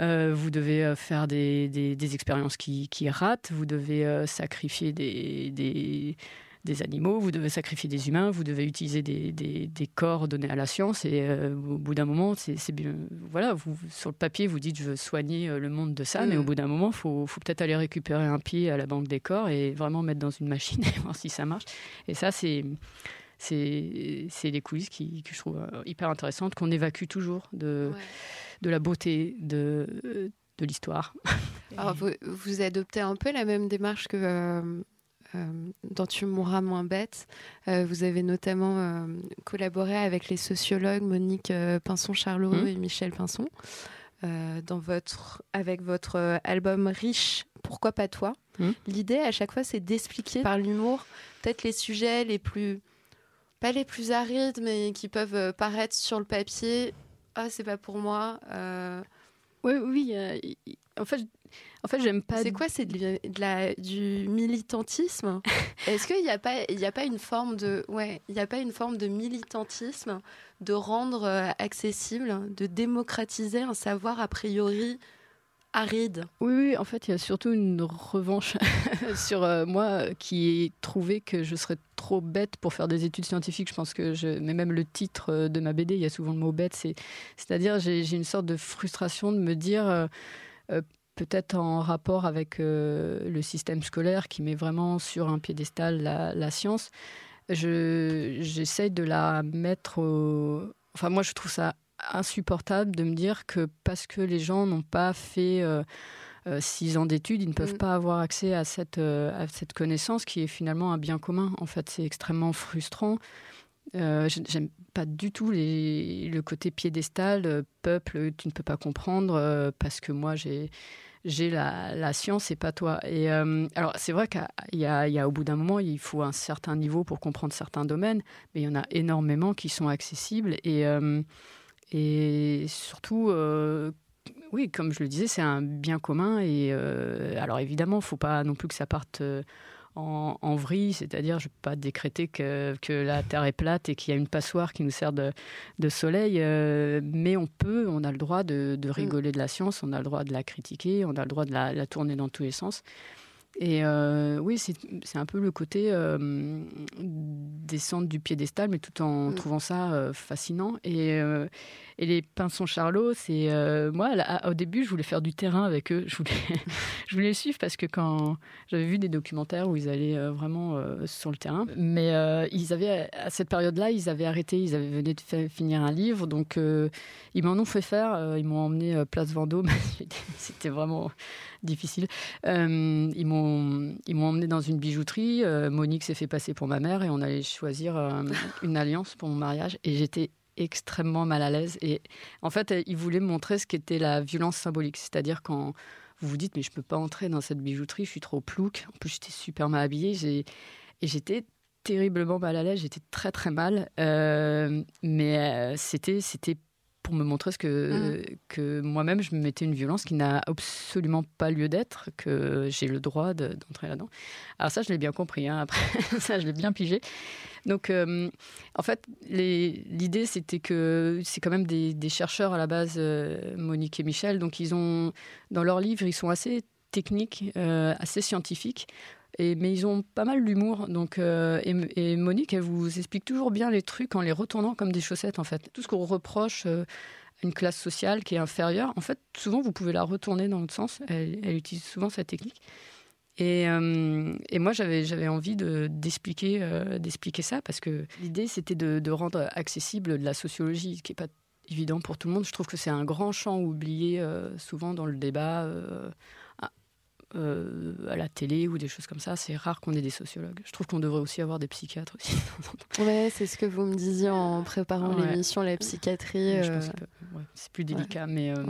Euh, vous devez euh, faire des, des, des expériences qui, qui ratent, vous devez euh, sacrifier des, des, des animaux, vous devez sacrifier des humains, vous devez utiliser des, corps donnés à la science et euh, au bout d'un moment, c'est bien. Voilà, vous, sur le papier, vous dites je veux soigner le monde de ça, Mm. mais au bout d'un moment, il faut, faut peut-être aller récupérer un pied à la banque des corps et vraiment mettre dans une machine et voir si ça marche. Et ça, c'est. C'est des coulisses qui, que je trouve hyper intéressantes, qu'on évacue toujours de, de la beauté de, de l'histoire. Alors, vous, vous adoptez un peu la même démarche que euh, euh, dans Tu mourras moins bête. Euh, vous avez notamment collaboré avec les sociologues Monique Pinson-Charlot Mhm. et Michel Pinson dans votre, avec votre album Riche, Pourquoi pas toi? Mhm. L'idée à chaque fois, c'est d'expliquer par l'humour peut-être les sujets les plus pas les plus arides, mais qui peuvent paraître sur le papier. Ah, c'est pas pour moi. Euh. Oui, oui. en fait, en fait, j'aime pas. C'est quoi C'est de, la, du militantisme? Est-ce qu'il n'y a pas, il a pas une forme de, ouais, il y a pas une forme de militantisme de rendre accessible, de démocratiser un savoir a priori aride. Oui, en fait, il y a surtout une revanche sur euh, moi qui ai trouvé que je serais trop bête pour faire des études scientifiques. Je pense que je, mais même le titre euh, de ma BD, il y a souvent le mot bête. C'est, c'est-à-dire, j'ai, une sorte de frustration de me dire. Euh, peut-être en rapport avec le système scolaire qui met vraiment sur un piédestal la, science, je, j'essaye de la mettre au... Enfin, moi, je trouve ça insupportable de me dire que parce que les gens n'ont pas fait euh, euh, six ans d'études, ils ne peuvent mm. pas avoir accès à cette, euh, à cette connaissance qui est finalement un bien commun. En fait, c'est extrêmement frustrant. J'aime pas du tout les, le côté piédestal, peuple, tu ne peux pas comprendre parce que moi j'ai j'ai la, la, science et pas toi. Et alors c'est vrai qu'il y, y a, au bout d'un moment il faut un certain niveau pour comprendre certains domaines, mais il y en a énormément qui sont accessibles et et surtout, euh, oui, comme je le disais, c'est un bien commun. Et euh, alors évidemment, il ne faut pas non plus que ça parte euh, en, vrille, c'est-à-dire je ne peux pas décréter que, que, la Terre est plate et qu'il y a une passoire qui nous sert de, de soleil, mais on peut, on a le droit de, de, mm. rigoler de la science, on a le droit de la critiquer, on a le droit de la, la tourner dans tous les sens. Et euh, oui, c'est un peu le côté euh, descendre du piédestal, mais tout en mm. trouvant ça euh, fascinant. Et, et, les pinsons Charlot, c'est moi, au début, je voulais faire du terrain avec eux. Je voulais, je voulais les suivre parce que quand j'avais vu des documentaires où ils allaient vraiment sur le terrain, mais ils avaient à cette période-là, ils avaient arrêté, ils avaient venu de finir un livre, donc ils m'en ont fait faire. ils m'ont emmené place Vendôme. C'était vraiment difficile. Euh, ils m'ont ils m'ont emmené dans une bijouterie. Euh, Monique s'est fait passer pour ma mère et on allait choisir euh, une alliance pour mon mariage. Et j'étais extrêmement mal à l'aise. Et en fait, ils voulaient me montrer ce qu'était la violence symbolique, c'est-à-dire quand vous vous dites mais je peux pas entrer dans cette bijouterie, je suis trop plouc. En plus, j'étais super mal habillée. Et j'étais terriblement mal à l'aise, j'étais très très mal. mais c'était c'était pour me montrer ce que, mmh. que moi-même, je me mettais une violence qui n'a absolument pas lieu d'être, que j'ai le droit d'entrer là-dedans. Alors ça, je l'ai bien compris, hein, après, ça, je l'ai bien pigé. Donc, euh, en fait, l'idée, c'était que c'est quand même des, chercheurs à la base, euh, Monique et Michel, donc ils ont, dans leurs livres, ils sont assez techniques, euh, assez scientifiques, mais ils ont pas mal d'humour. Donc, euh, et, Monique, elle vous explique toujours bien les trucs en les retournant comme des chaussettes, en fait. Tout ce qu'on reproche euh, à une classe sociale qui est inférieure, en fait, souvent, vous pouvez la retourner dans l'autre sens. Elle, utilise souvent cette technique. Et, euh, moi, j'avais envie d'expliquer ça parce que l'idée, c'était de, rendre accessible la sociologie, qui n'est pas évident pour tout le monde. Je trouve que c'est un grand champ oublié souvent dans le débat euh, à la télé ou des choses comme ça. C'est rare qu'on ait des sociologues. Je trouve qu'on devrait aussi avoir des psychiatres aussi. ouais, c'est ce que vous me disiez en préparant l'émission, la psychiatrie. Euh, c'est plus délicat, mais, euh,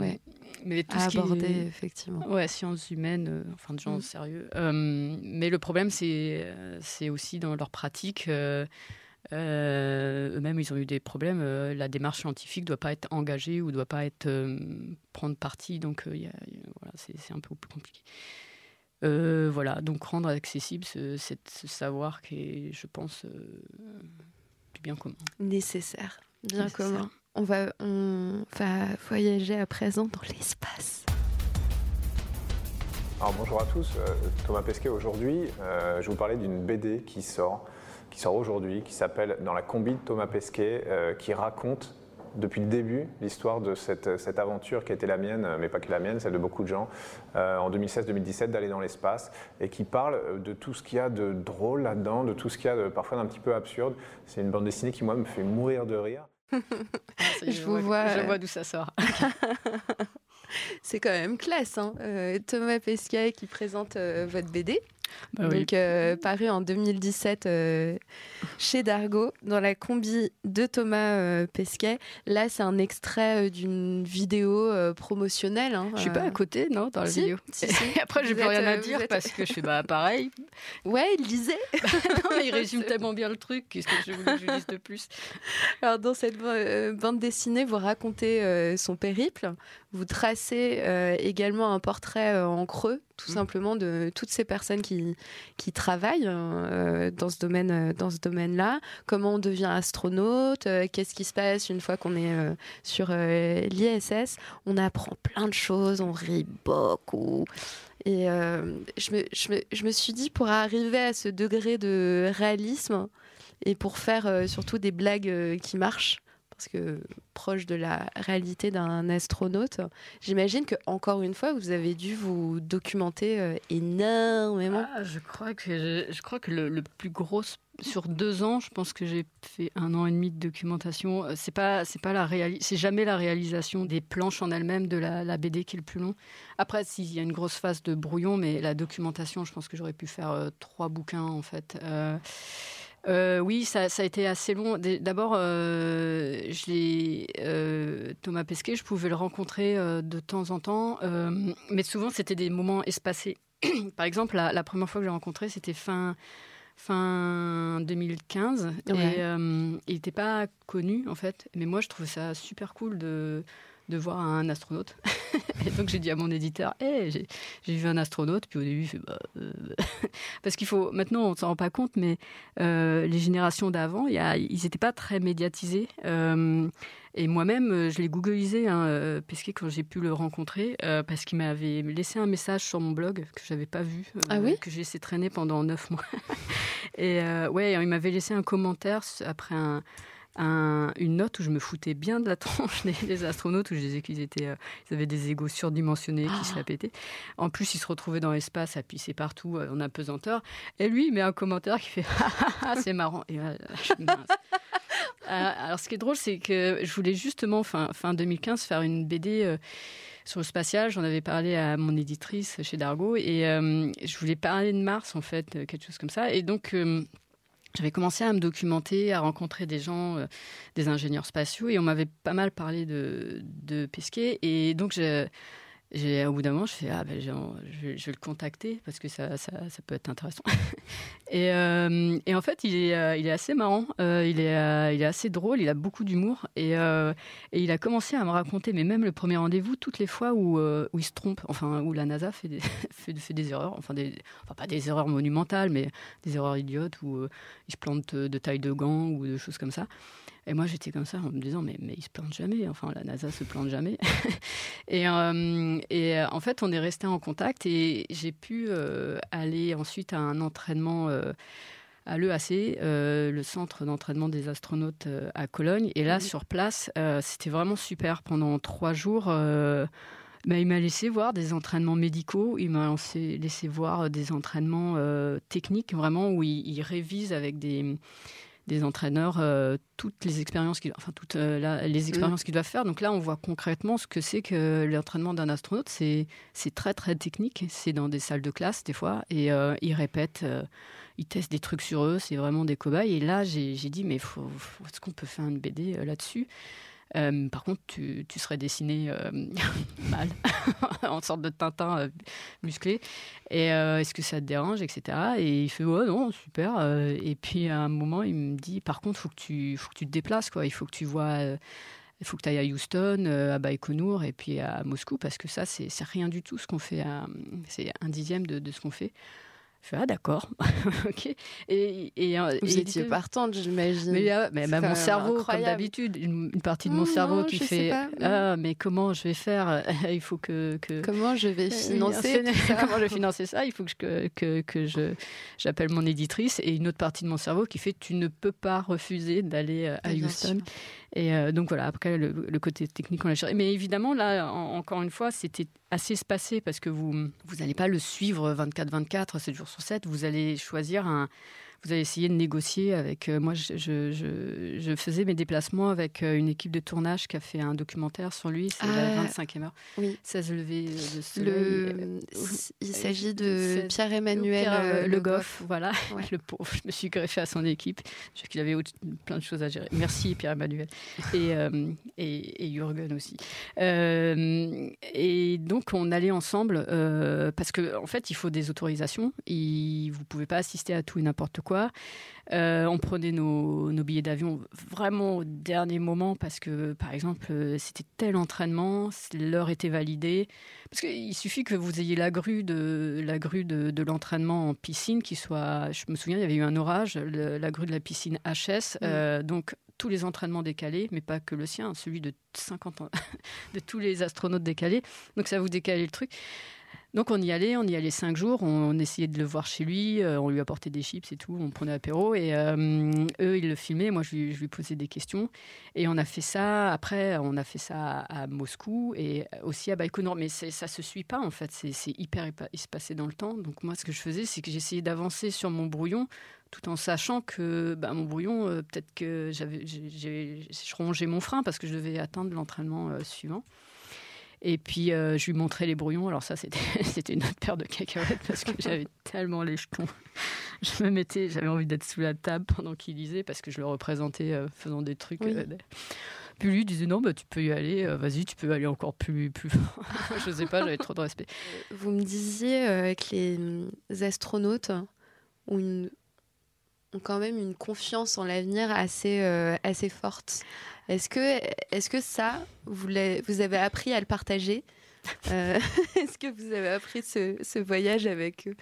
mais tout à ce aborder, qui effectivement. Ouais, sciences humaines, enfin de gens mm. sérieux. mais le problème, c'est c'est aussi dans leur pratique. eux-mêmes, ils ont eu des problèmes. la démarche scientifique doit pas être engagée ou doit pas être prendre parti. Donc, voilà, c'est un peu plus compliqué. Euh, voilà, donc rendre accessible ce, savoir qui est, je pense, euh, du bien commun. Nécessaire, bien commun. On va, on va voyager à présent dans l'espace. Alors bonjour à tous, euh, Thomas Pesquet aujourd'hui. je vais vous parler d'une BD qui sort, qui sort aujourd'hui, qui s'appelle Dans la combi de Thomas Pesquet, qui raconte depuis le début l'histoire de cette, cette, aventure qui a été la mienne, mais pas que la mienne, celle de beaucoup de gens, euh, en 2016-2017 d'aller dans l'espace, et qui parle de tout ce qu'il y a de drôle là-dedans, de tout ce qu'il y a de parfois d'un petit peu absurde. C'est une bande dessinée qui, moi, me fait mourir de rire. je, je, vous vois, je vois d'où ça sort. C'est quand même classe. Hein. Euh, Thomas Pesquet qui présente euh, votre BD. Bah oui. donc euh, paru en 2017 euh, chez Dargo, dans la combi de Thomas euh, Pesquet. Là, c'est un extrait d'une vidéo promotionnelle. hein, Je suis pas à côté, non, dans la Si, vidéo. si, si. Et après, j'ai plus rien à dire êtes- parce que je fais bah pareil. Ouais, il lisait. non, mais il résume tellement bien le truc. Qu'est-ce que je voulais que je lise de plus? Alors, dans cette bande dessinée, vous racontez son périple. Vous tracez euh, également un portrait euh, en creux, tout simplement, de toutes ces personnes qui, qui travaillent euh, dans ce domaine, dans ce domaine-là. Comment on devient astronaute Qu'est-ce qui se passe une fois qu'on est sur l'ISS On apprend plein de choses, on rit beaucoup. Et je, me, je, me, je me suis dit, pour arriver à ce degré de réalisme, et pour faire surtout des blagues qui marchent, parce que proche de la réalité d'un astronaute, j'imagine que encore une fois, vous avez dû vous documenter euh, énormément. Ah, je crois que je, crois que le, plus gros sur deux ans, je pense que j'ai fait un an et demi de documentation. Euh, C'est pas c'est pas la c'est jamais la réalisation des planches en elles-mêmes de la, BD qui est le plus long. Après, s'il y a une grosse phase de brouillon, mais la documentation, je pense que j'aurais pu faire euh, trois bouquins en fait. Euh, oui, ça, ça a été assez long. D'abord, euh, je l'ai euh, Thomas Pesquet, je pouvais le rencontrer de temps en temps, mais souvent c'était des moments espacés. Par exemple, la, la première fois que j'ai rencontré, c'était fin fin 2015 Ouais. et il n'était pas connu en fait. Mais moi, je trouvais ça super cool de de voir un astronaute. et donc j'ai dit à mon éditeur, hey, j'ai vu un astronaute. Puis au début, il fait, bah, euh, parce qu'il faut maintenant, on s'en rend pas compte, mais euh, les générations d'avant, ils n'étaient pas très médiatisés. Euh, et moi-même, je l'ai googlisé, hein, Pesquet, quand j'ai pu le rencontrer, euh, parce qu'il m'avait laissé un message sur mon blog que j'avais pas vu, euh, Ah oui? que j'ai laissé traîner pendant neuf mois. et euh, ouais, il m'avait laissé un commentaire après un, un- une note où je me foutais bien de la tronche des, des astronautes, où je disais qu'ils étaient, euh, ils avaient des égos surdimensionnés, qui se la pétaient. En plus, ils se retrouvaient dans l'espace à pisser partout euh, en apesanteur. Et lui, il met un commentaire qui fait Ah, ah, ah, c'est marrant. Et. Euh, alors, ce qui est drôle, c'est que je voulais justement, fin, fin 2015, faire une BD euh, sur le spatial. J'en avais parlé à mon éditrice chez Dargo. Et euh, je voulais parler de Mars, en fait, quelque chose comme ça. Et donc. euh, j'avais commencé à me documenter, à rencontrer des gens, euh, des ingénieurs spatiaux, et on m'avait pas mal parlé de, de Pesquet. Et donc, je- j'ai, au bout d'un moment, je fais ah ben, je, vais- le contacter parce que ça, ça, peut être intéressant. et, euh, et en fait, il est, euh, il est assez marrant, euh, il, est, il est assez drôle, il a beaucoup d'humour et, et il a commencé à me raconter, mais même le premier rendez-vous, toutes les fois où, où il se trompe, enfin où la NASA fait des, fait, des erreurs, enfin, des, enfin pas des erreurs monumentales, mais des erreurs idiotes où il se plante de taille de gants ou de choses comme ça. Et moi, j'étais comme ça en me disant, mais, mais il se plante jamais. Enfin, la NASA se plante jamais. et, euh, et euh, en fait, on est resté en contact et j'ai pu euh, aller ensuite à un entraînement euh, à l'EAC, le centre d'entraînement des astronautes à Cologne. Et là, Mhm. sur place, c'était vraiment super. Pendant trois jours, bah, il m'a laissé voir des entraînements médicaux, il m'a laissé, laissé voir des entraînements euh, techniques, vraiment, où il, il révise avec des, des entraîneurs euh, toutes les expériences qu'il enfin, toutes, euh, la- les expériences qu'il doit faire. Donc là, on voit concrètement ce que c'est que l'entraînement d'un astronaute. C'est c'est très, très technique. C'est dans des salles de classe, des fois, et euh, ils répètent. euh, ils testent des trucs sur eux, c'est vraiment des cobayes. Et là, j'ai dit, mais faut, faut- est-ce qu'on peut faire une BD là-dessus? Euh, par contre, tu, tu serais dessiné euh, mal, en sorte de Tintin euh, musclé. Et est-ce que ça te dérange, etc. Et il fait ouais non super. Et puis à un moment, il me dit par contre, faut que tu, faut que tu te déplaces quoi. Il faut que tu vois. faut que tu ailles à Houston, à Baïkonour et puis à Moscou parce que ça, c'est rien du tout ce qu'on fait. C'est un dixième de, de ce qu'on fait. Je fais ah d'accord, ok. Et, et, euh, Vous et- étiez partante, j'imagine. mais, euh, mais bah, mon cerveau, comme incroyable. d'habitude, une, une partie de mon Oh cerveau non, qui fait ah mais comment je vais faire? Il faut que, que Comment je vais financer tout ça comment je vais financer ça? Il faut que je, que, que, je j'appelle mon éditrice et une autre partie de mon cerveau qui fait tu ne peux pas refuser d'aller euh, à Bien Houston. sûr. Et euh, donc voilà, après le, côté technique on l'a géré. Mais évidemment là, en- encore une fois, c'était assez espacé parce que vous vous n'allez pas le suivre 24-24, 7 jours sur 7. Vous allez choisir un vous allez essayer de négocier avec. euh, moi, je, je- je- je faisais mes déplacements avec euh, une équipe de tournage qui a fait un documentaire sur lui. C'est la Ah, 25e heure. Oui. 16 levées de soleil. Le, euh, il euh, s'agit de 16 Pierre-Emmanuel Pierre, euh, euh, Le Goff, voilà. Ouais. Le pauvre, je me suis greffé à son équipe. Je sais qu'il avait plein de choses à gérer. Merci Pierre-Emmanuel. Et, euh, et, et Jürgen aussi. Euh, et donc, on allait ensemble euh, parce qu'en en fait, il faut des autorisations. Il, vous ne pouvez pas assister à tout et n'importe quoi. Euh, on prenait nos, nos billets d'avion vraiment au dernier moment parce que, par exemple, euh, c'était tel entraînement, l'heure était validée. Parce qu'il suffit que vous ayez la grue de, la grue de, de l'entraînement en piscine qui soit. Je me souviens, il y avait eu un orage, le- la grue de la piscine HS. euh, donc, tous les entraînements décalés, mais pas que le sien, celui de 50 ans, de tous les astronautes décalés. Donc, ça vous décalait le truc. Donc on y allait, on y allait cinq jours, on, essayait de le voir chez lui, euh, on lui apportait des chips et tout, on prenait apéro et euh, eux ils le filmaient, moi je lui, posais des questions et on a fait ça. Après on a fait ça à, Moscou et aussi à Baïkonour, mais ça se suit pas en fait, c'est hyper épa- espacé dans le temps. Donc moi ce que je faisais c'est que j'essayais d'avancer sur mon brouillon tout en sachant que bah, mon brouillon euh, peut-être que je rongeais mon frein parce que je devais atteindre l'entraînement suivant. Et puis, euh, je lui montrais les brouillons. Alors ça, c'était une autre paire de cacahuètes parce que j'avais tellement les jetons. Je me mettais, j'avais envie d'être sous la table pendant qu'il lisait parce que je le représentais euh, faisant des trucs. Oui. euh, puis lui disait non, bah, tu peux y aller, vas-y, tu peux aller encore plus, plus fort. je sais pas, j'avais trop de respect. Vous me disiez que les hum, astronautes ont, une- ont quand même une confiance en l'avenir assez, assez forte. Est-ce que, est que ça, vous, vous avez appris à le partager Euh, Est-ce que vous avez appris ce, ce voyage avec eux?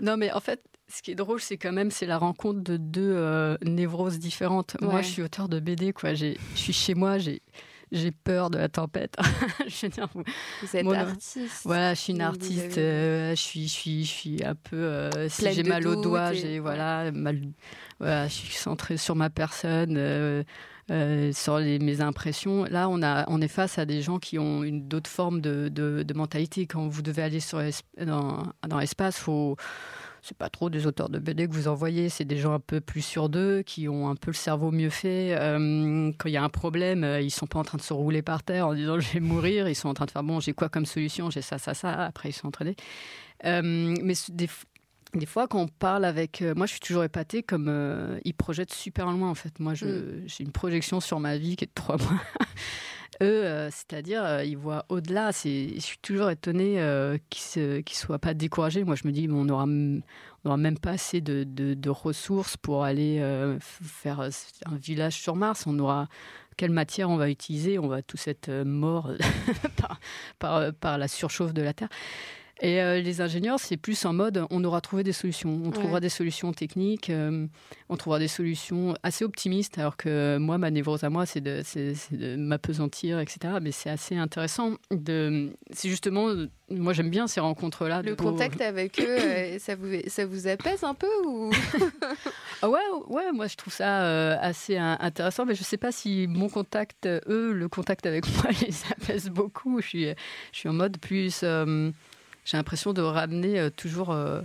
Non, mais en fait, ce qui est drôle, c'est quand même c'est la rencontre de deux euh, névroses différentes. Moi, je suis auteur de BD, quoi. Je suis chez moi, j'ai j'ai peur de la tempête. je veux dire, vous, Vous êtes mon- artiste. Voilà, je suis une artiste. euh, je suis, je suis, je suis un peu. euh, si j'ai mal au doigt, j'ai voilà, mal. Voilà, je suis centrée sur ma personne. euh, euh, sur mes impressions. Là, on, est face à des gens qui ont une d'autres formes de, mentalité. Quand vous devez aller sur, dans, dans l'espace, faut c'est pas trop des auteurs de BD que vous envoyez, c'est des gens un peu plus sûrs d'eux, qui ont un peu le cerveau mieux fait. Euh, quand il y a un problème, euh, ils sont pas en train de se rouler par terre en disant je vais mourir, ils sont en train de faire bon, j'ai quoi comme solution, j'ai ça, ça, ça. Après, ils sont entraînés. Mais des, des fois, quand on parle avec. euh, moi, je suis toujours épatée comme euh, ils projettent super loin, en fait. Moi, Mm. j'ai une projection sur ma vie qui est de trois mois. Eux, euh, c'est-à-dire, euh, ils voient au-delà. Je suis toujours étonnée qu'ils ne soient pas découragés. Moi, je me dis, bon, on aura, m- on aura même pas assez de, de- de ressources pour aller faire un village sur Mars. On aura quelle matière on va utiliser? On va tous être morts par, par, par la surchauffe de la Terre. Et euh, les ingénieurs, c'est plus en mode, on aura trouvé des solutions. On trouvera des solutions techniques, euh, on trouvera des solutions assez optimistes, alors que moi, ma névrose à moi, c'est de, de m'apesantir, etc. Mais c'est assez intéressant. C'est justement, moi, j'aime bien ces rencontres-là. Le contact avec eux, euh, ça, vous, ça vous apaise un peu ou? Ah ouais, ouais, moi je trouve ça assez intéressant, mais je sais pas si mon contact, eux, le contact avec moi, les apaise beaucoup. Je suis, je suis en mode plus. euh, j'ai l'impression de ramener euh, toujours. euh,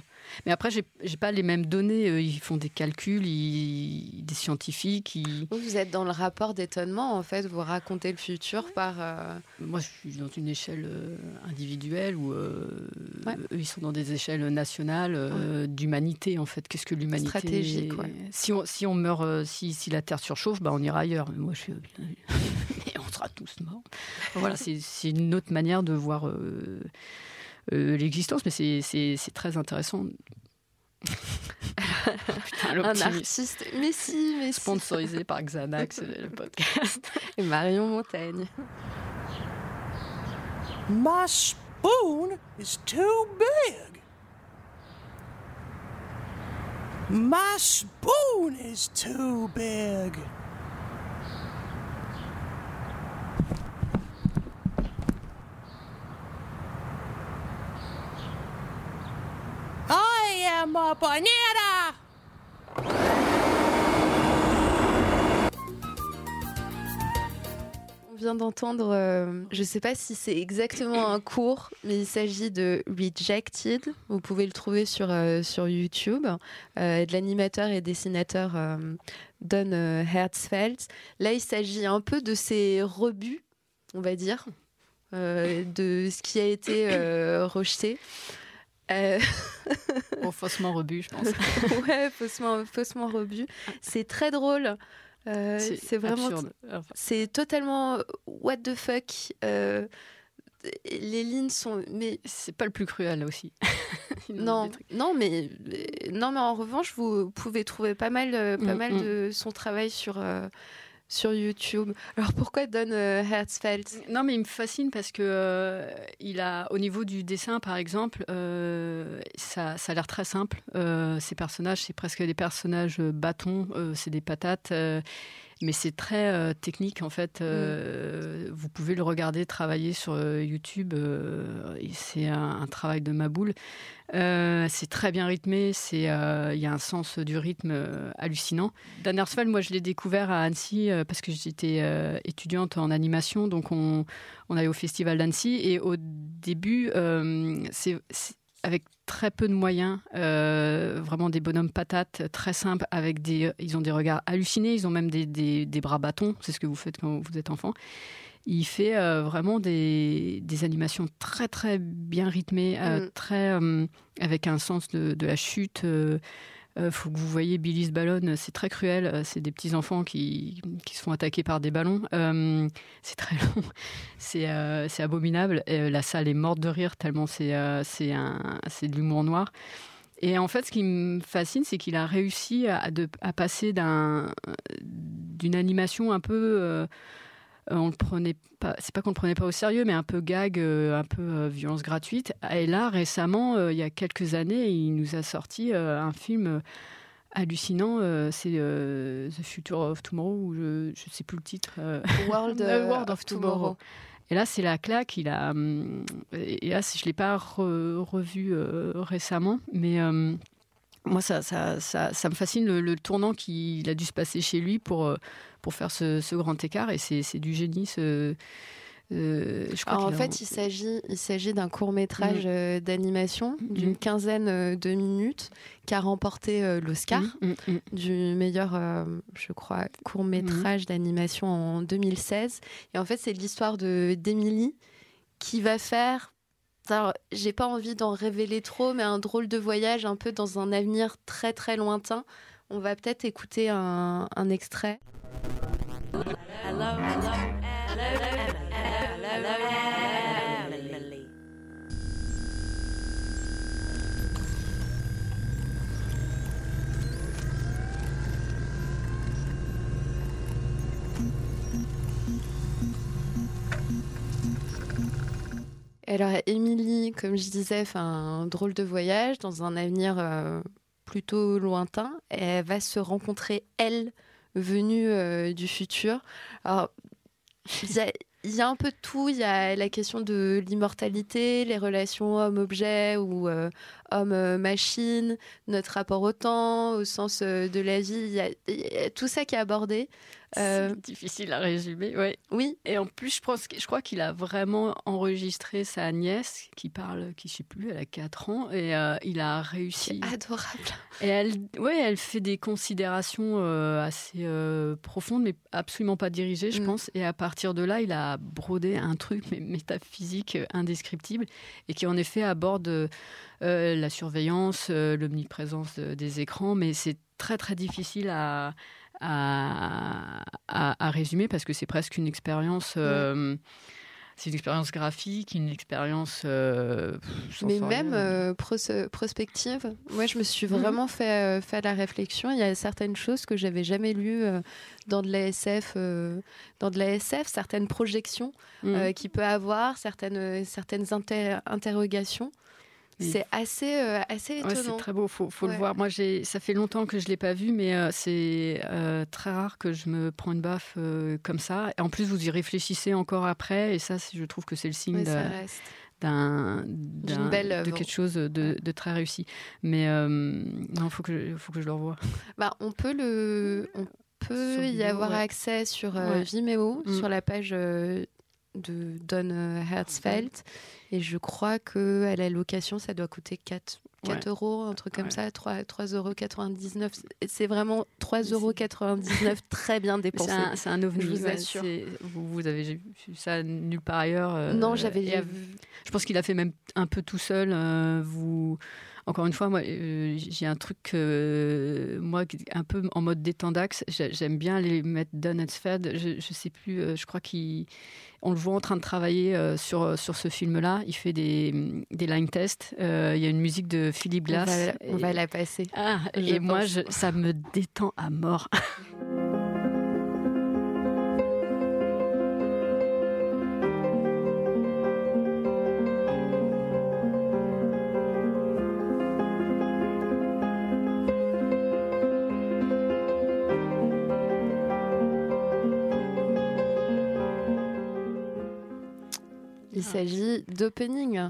Mais après, j'ai j'ai pas les mêmes données. Ils font des calculs, ils- des scientifiques. Ils... vous êtes dans le rapport d'étonnement en fait Vous racontez le futur par. euh, Moi, je suis dans une échelle individuelle où euh, Ouais. eux, ils sont dans des échelles nationales euh, d'humanité, en fait. Qu'est-ce que l'humanité Stratégique, si, on, si on meurt, si, si la Terre surchauffe, bah, on ira ailleurs. Mais moi, je suis. Mais on sera tous morts. voilà, c'est une autre manière de voir l'existence, mais c'est- c'est c'est très intéressant. Putain, un artiste. Mais si, mais si. Sponsorisé par Xanax, le podcast. Et Marion Montaigne. My spoon is too big. My spoon is too big. On vient d'entendre, euh, je ne sais pas si c'est exactement un cours, mais il s'agit de Rejected. Vous pouvez le trouver sur, euh, sur YouTube, euh, de l'animateur et dessinateur Don Hertzfeld. Là, il s'agit un peu de ses rebuts, on va dire, de ce qui a été rejeté. Euh, Bon, faussement rebut, je pense. ouais, faussement, faussement rebut. C'est très drôle. Euh, C'est vraiment. C'est totalement what the fuck. euh, les lignes sont. Mais C'est pas le plus cruel là aussi. Non, non, mais non, mais en revanche, vous pouvez trouver pas mal, euh, pas Mm, mal mm. de son travail sur euh, sur YouTube. Alors pourquoi Don euh, Hertzfeld Non, mais il me fascine parce que euh, il a, au niveau du dessin, par exemple, euh, ça, ça a l'air très simple. Euh, ces personnages, c'est presque des personnages euh, bâtons, euh, c'est des patates. Mais c'est très euh, technique en fait. Euh, Vous pouvez le regarder travailler sur euh, YouTube. c'est un, un travail de ma boule. Euh, c'est très bien rythmé. C'est il y a un sens du rythme hallucinant. Dan Hertzfeld, moi je l'ai découvert à Annecy parce que j'étais étudiante en animation, donc on, on allait au festival d'Annecy et au début c'est avec très peu de moyens, euh, vraiment des bonhommes patates très simples, avec des, ils ont des regards hallucinés, ils ont même des, des, des bras bâtons, c'est ce que vous faites quand vous êtes enfant. Il fait euh, vraiment des, des animations très très bien rythmées, euh, Mm. très euh, avec un sens de, de la chute. Euh, faut que vous voyez Billy's Ballon, c'est très cruel. euh, C'est des petits enfants qui, qui se font attaquer par des ballons. Euh, c'est très long, c'est euh, abominable. Euh, la salle est morte de rire tellement c'est c'est de l'humour noir. Et en fait, ce qui me fascine, c'est qu'il a réussi à, de- à passer d'un d'une animation un peu on le prenait pas, c'est pas qu'on le prenait pas au sérieux, mais un peu gag, euh, un peu euh, violence gratuite. Et là, récemment, euh, il y a quelques années, il nous a sorti euh, un film euh, hallucinant. euh, c'est euh, The Future of Tomorrow, ou je, je sais plus le titre. euh, World, The euh, World of Tomorrow. Et là, c'est la claque. Il a, hum, et là, je l'ai pas re- revu euh, récemment, mais euh, moi, ça, ça, ça, ça me fascine le, le tournant qu'il a dû se passer chez lui pour, euh, pour faire ce, ce grand écart. Et c'est du génie. Ce, euh, je crois Alors, en a- fait, il s'agit, il s'agit d'un court métrage Mhm. euh, d'animation d'une Mhm. quinzaine de minutes qui a remporté l'Oscar Mm, mm, mm. du meilleur, euh, je crois, court métrage d'animation en 2016. Et en fait, c'est l'histoire de d'Emily qui va faire. J'ai pas envie d'en révéler trop, mais un drôle de voyage un peu dans un avenir très très lointain. On va peut-être écouter un extrait. Alors, Émilie, comme je disais, fait un drôle de voyage dans un avenir euh, plutôt lointain. Elle va se rencontrer, elle, venue euh, du futur. Alors, il y a, un peu de tout. Il y a la question de l'immortalité, les relations homme-objet ou euh, homme-machine, notre rapport au temps, au sens de la vie. Il y a tout ça qui est abordé. Euh, C'est difficile à résumer, ouais. Oui. Et en plus, je pense, je crois qu'il a vraiment enregistré sa nièce qui parle, qui je sais plus, elle a 4 ans, et euh, il a réussi. adorable. Et elle, ouais, elle fait des considérations euh, assez profondes, mais absolument pas dirigées, je Mm. pense. Et à partir de là, il a brodé un truc mais métaphysique indescriptible, et qui en effet aborde la surveillance, l'omniprésence des écrans, mais c'est très très difficile à, à, à- à résumer parce que c'est presque une expérience. euh, C'est une expérience graphique, une expérience. euh, Mais même euh, pros- prospective, moi je me suis Mhm. vraiment fait, euh, fait la réflexion. Il y a certaines choses que j'avais jamais lues dans de la SF, euh, dans de la SF, certaines projections euh, qu'il peut avoir, certaines, certaines inter- interrogations. C'est assez, euh, assez Ouais, étonnant. c'est très beau, faut, faut Ouais. le voir. Moi, j'ai, ça fait longtemps que je l'ai pas vu, mais euh, c'est euh, très rare que je me prends une baffe comme ça. Et en plus, vous y réfléchissez encore après, et ça, je trouve que c'est le signe d'un- belle de quelque chose de, de très réussi. Mais non, faut que, je- faut que je le revoie. Bah, on peut le, on peut y avoir ouais. accès sur. Vimeo, Mm. sur la page de Don euh, Hertzfeld. Et je crois que à la location, ça doit coûter 4, 4 Ouais. euros, un truc comme Ouais. ça, 3, 3,99 euros. C'est vraiment 3,99 euros très bien dépensé. C'est un, un ovni. Je vous assure. Vous, vous avez vu ça nulle part ailleurs. euh, Non, j'avais vu- Je pense qu'il a fait même un peu tout seul. euh, vous, encore une fois, moi, euh, j'ai un truc, euh, moi, un peu en mode détendax. J'ai- J'aime bien les mettre Don Hertzfeld. Je, je sais plus. euh, je crois qu'il, on le voit en train de travailler sur sur ce film-là. Il fait des des line tests. Il y a une musique de Philippe On Glass. on va la passer. Ah, et moi, je, ça me détend à mort. s'agit d'Opening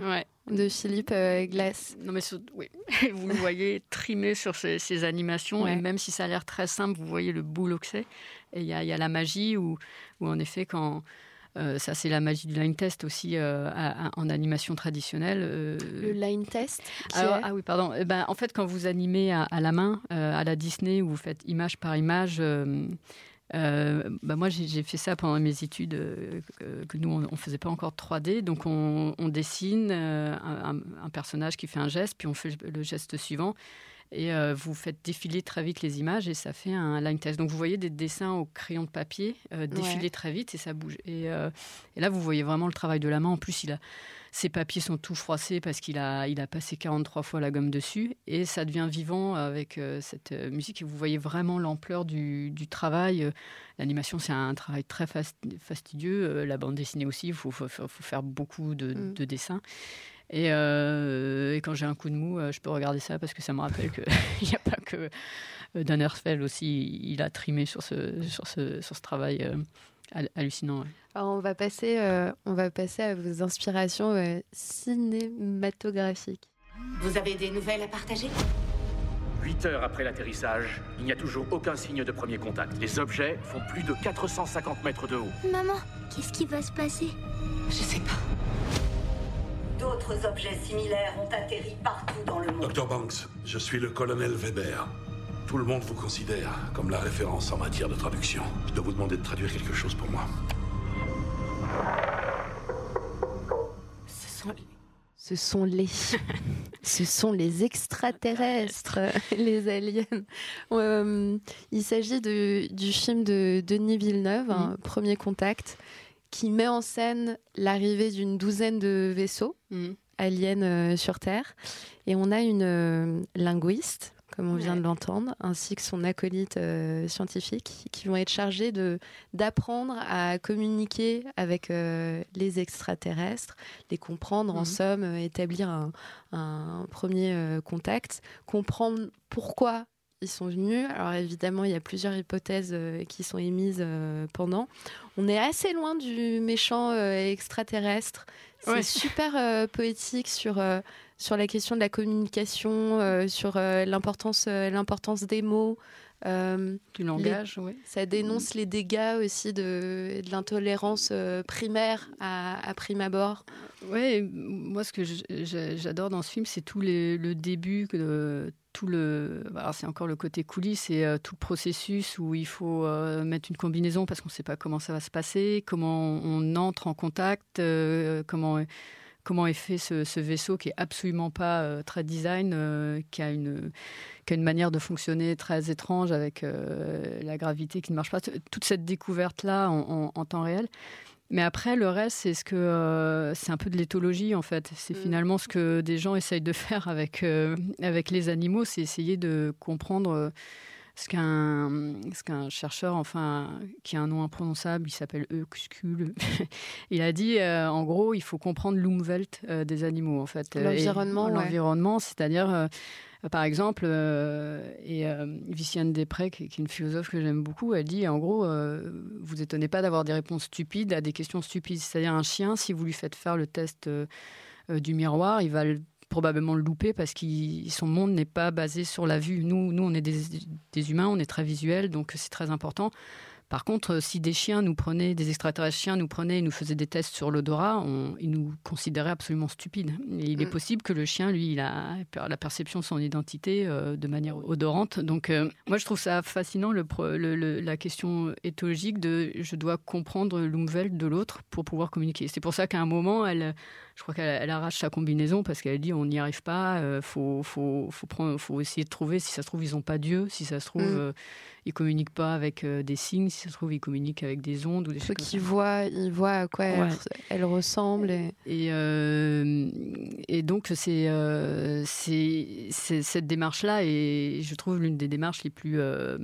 de Philippe euh, Glass. Non, mais oui. vous le voyez trimé sur ces, ces animations, Ouais. et même si ça a l'air très simple, vous voyez le boulot que c'est. Et il y a, il y a la magie où, où en effet, quand. euh, ça, c'est la magie du line test aussi euh, à- à- en animation traditionnelle. euh, Le line test alors, ah oui, pardon. Eh ben, en fait, quand vous animez à, à la main, à la Disney, où vous faites image par image, euh, bah, moi j'ai fait ça pendant mes études, euh, que, nous on, ne faisait pas encore de 3D, donc on, on dessine euh, un, personnage qui fait un geste, puis on fait le geste suivant. Et euh, vous faites défiler très vite les images et ça fait un line test. Donc vous voyez des dessins au crayon de papier défiler Ouais. très vite et ça bouge. Et, et là vous voyez vraiment le travail de la main. En plus, il a, ses papiers sont tout froissés parce qu'il a, il a passé 43 fois la gomme dessus et ça devient vivant avec euh, cette euh, musique et vous voyez vraiment l'ampleur du, du travail. Euh, L'animation, c'est un travail très fast- fastidieux. La bande dessinée aussi, il faut, faut- faut- faire beaucoup de, Mm. de dessins. Et, euh, et quand j'ai un coup de mou, je peux regarder ça parce que ça me rappelle qu'il n'y a pas que Dan Hertzfeld aussi, il a trimé sur ce, sur ce, sur ce travail hallucinant. ouais. Alors, on va passer, euh, on va passer à vos inspirations euh, cinématographiques. Vous avez des nouvelles à partager? 8 heures après l'atterrissage, il n'y a toujours aucun signe de premier contact. Les objets font plus de 450 mètres de haut. Maman, qu'est-ce qui va se passer? Je sais pas. D'autres objets similaires ont atterri partout dans le monde. Dr Banks, je suis le colonel Weber. Tout le monde vous considère comme la référence en matière de traduction. Je dois vous demander de traduire quelque chose pour moi. Ce sont Ce sont les, ce sont les extraterrestres, les aliens. Euh, il s'agit de- du film de Denis Villeneuve, hein, Premier Contact, qui met en scène l'arrivée d'une douzaine de vaisseaux aliens euh, sur Terre, et on a une euh, linguiste. Comme on vient de l'entendre, ainsi que son acolyte euh, scientifique, qui vont être chargés de d'apprendre à communiquer avec euh, les extraterrestres, les comprendre, en Mhm. somme, euh, établir un, un premier contact, comprendre pourquoi ils sont venus. Alors évidemment, il y a plusieurs hypothèses euh, qui sont émises euh, pendant. On est assez loin du méchant euh, extraterrestre. C'est Ouais. super poétique sur, sur la question de la communication, euh, sur euh, l'importance euh, l'importance des mots. Du langage, les- ouais. Ça dénonce les dégâts aussi de, de l'intolérance primaire à, à prime abord. Ouais, moi ce que j'adore dans ce film, c'est tout les- le début, que- tout le, c'est encore le côté coulisses, c'est euh, tout le processus où il faut euh, mettre une combinaison parce qu'on ne sait pas comment ça va se passer, comment on entre en contact, euh, comment comment est fait ce, ce vaisseau qui est absolument pas euh, très design, euh, qui a une qui a une manière de fonctionner très étrange avec euh, la gravité qui ne marche pas. Toute cette découverte là en, en- en temps réel. Mais après, le reste, c'est ce que euh, c'est un peu de l'éthologie en fait. C'est finalement ce que des gens essayent de faire avec euh, avec les animaux, c'est essayer de comprendre ce qu'un ce qu'un chercheur, enfin, qui a un nom imprononçable, il s'appelle Euskul. il a dit, euh, en gros, il faut comprendre l'umwelt euh, des animaux en fait. Euh, L'environnement, ouais. l'environnement, c'est-à-dire euh, par exemple, et Viciane Després, qui, qui est une philosophe que j'aime beaucoup, elle dit en gros, vous étonnez pas d'avoir des réponses stupides à des questions stupides. C'est-à-dire un chien, si vous lui faites faire le test du miroir, il va le probablement le louper parce que son monde n'est pas basé sur la vue. Nous, nous on est des, des humains, on est très visuels, donc c'est très important. Par contre, si des chiens nous prenaient, des extraterrestres chiens nous prenaient et nous faisaient des tests sur l'odorat, ils nous considéraient absolument stupides. Et il est mm. possible que le chien, lui, il a la perception de son identité euh, de manière odorante. Donc, euh, moi, je trouve ça fascinant, le, la question éthologique de je dois comprendre l'umwelt de l'autre pour pouvoir communiquer. C'est pour ça qu'à un moment, elle, je crois qu'elle arrache sa combinaison parce qu'elle dit on n'y arrive pas, il euh, faut, faut, faut, prendre, faut essayer de trouver, si ça se trouve, ils n'ont pas Dieu, si ça se trouve, mm. ils communiquent pas avec des signes, si ça se trouve, ils communiquent avec des ondes ou des choses qui voient, ils voient à quoi elle, ressemble. Et, et, euh, et donc, euh, c'est cette démarche-là, et je trouve l'une des démarches les plus euh,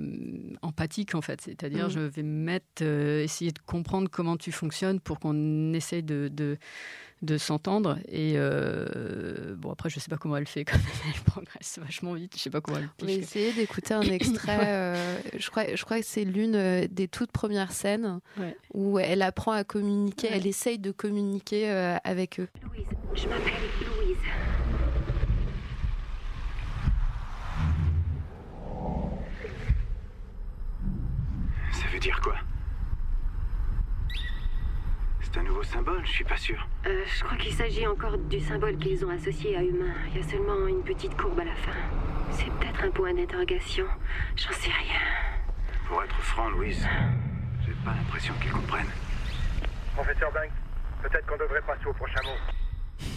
empathiques, en fait. C'est-à-dire, mm. je vais mettre, essayer de comprendre comment tu fonctionnes pour qu'on essaye de, de de s'entendre. Et euh, bon, après, je sais pas comment elle fait quand même. Elle progresse vachement vite. Je sais pas comment elle. On va essayer d'écouter un extrait. Euh, je crois, je crois que c'est l'une euh, des toutes premières scènes où elle apprend à communiquer. Elle essaye de communiquer avec eux. Louise, je m'appelle Louise. Ça veut dire quoi? C'est un nouveau symbole, je suis pas sûr. Euh, je crois qu'il s'agit encore du symbole qu'ils ont associé à humain. Il y a seulement une petite courbe à la fin. C'est peut-être un point d'interrogation. J'en sais rien. Pour être franc, Louise, j'ai pas l'impression qu'ils comprennent. Professeur Banks, peut-être qu'on devrait passer au prochain mot.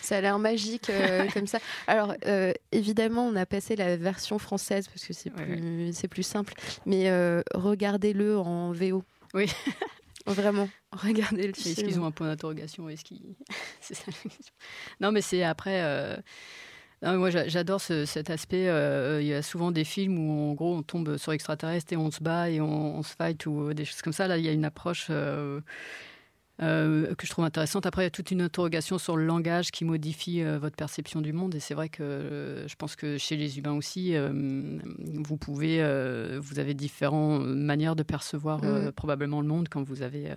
Ça a l'air magique euh, comme ça. Alors, euh, évidemment, on a passé la version française parce que c'est plus, simple. Mais euh, regardez-le en VO. Oui. Vraiment, regardez le film. Est-ce qu'ils ont un point d'interrogation Est-ce qu'ils... c'est ça Non, mais c'est après. Euh, moi, j'adore cet aspect. Euh, il y a souvent des films où, en gros, on tombe sur extraterrestres et on se bat et on, se fight ou des choses comme ça. Là, il y a une approche euh, euh, que je trouve intéressante. Après, il y a toute une interrogation sur le langage qui modifie euh, votre perception du monde. Et c'est vrai que euh, je pense que chez les humains aussi, vous pouvez, vous avez différentes manières de percevoir mm. probablement le monde quand vous avez.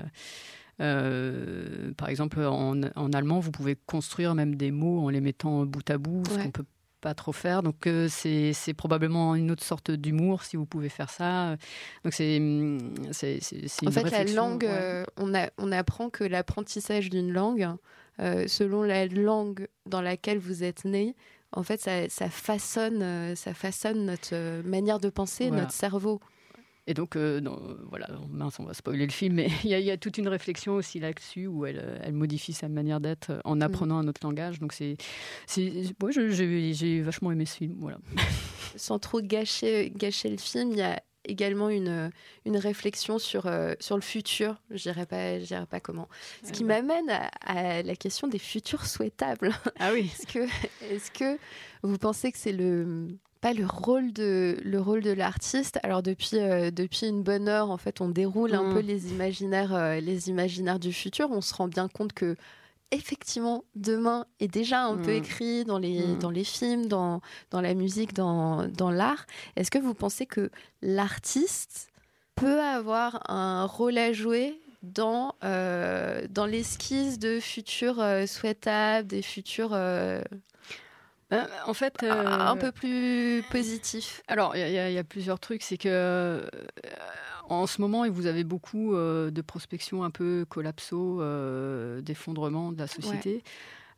par exemple, en, en, allemand, vous pouvez construire même des mots en les mettant bout à bout, ce qu'on peut pas trop faire. Donc euh, c'est probablement une autre sorte d'humour si vous pouvez faire ça. Donc c'est c'est En fait, la langue, euh, on, a, on apprend que l'apprentissage d'une langue, euh, selon la langue dans laquelle vous êtes né, en fait, ça, ça façonne, ça façonne notre manière de penser, notre cerveau. Et donc, euh, voilà, mince, on va spoiler le film, mais il y, a toute une réflexion aussi là-dessus où elle, euh, elle, modifie sa manière d'être euh, en mm. apprenant un autre langage. Donc, c'est. Moi, j'ai vachement aimé ce film. Voilà. Sans trop gâcher, gâcher le film, il y a également une, une réflexion sur, sur le futur. Je ne dirais pas, dirais pas comment. Ce qui m'amène à, la question des futurs souhaitables. Ah oui. est-ce, que, est-ce que vous pensez que c'est le pas le rôle de le rôle de l'artiste. Alors depuis euh, depuis une bonne heure, en fait, on déroule un mm. peu les imaginaires euh, les imaginaires du futur. On se rend bien compte que effectivement demain est déjà un peu mm. écrit dans les mm. dans les films, dans dans la musique, dans dans l'art. Est-ce que vous pensez que l'artiste peut avoir un rôle à jouer dans, euh, dans l'esquisse de futurs souhaitables, des futurs ben, en fait, un euh, peu plus positif. Alors, il y, a plusieurs trucs. C'est que euh, en ce moment, vous avez beaucoup euh, de prospection un peu collapso, d'effondrement de la société.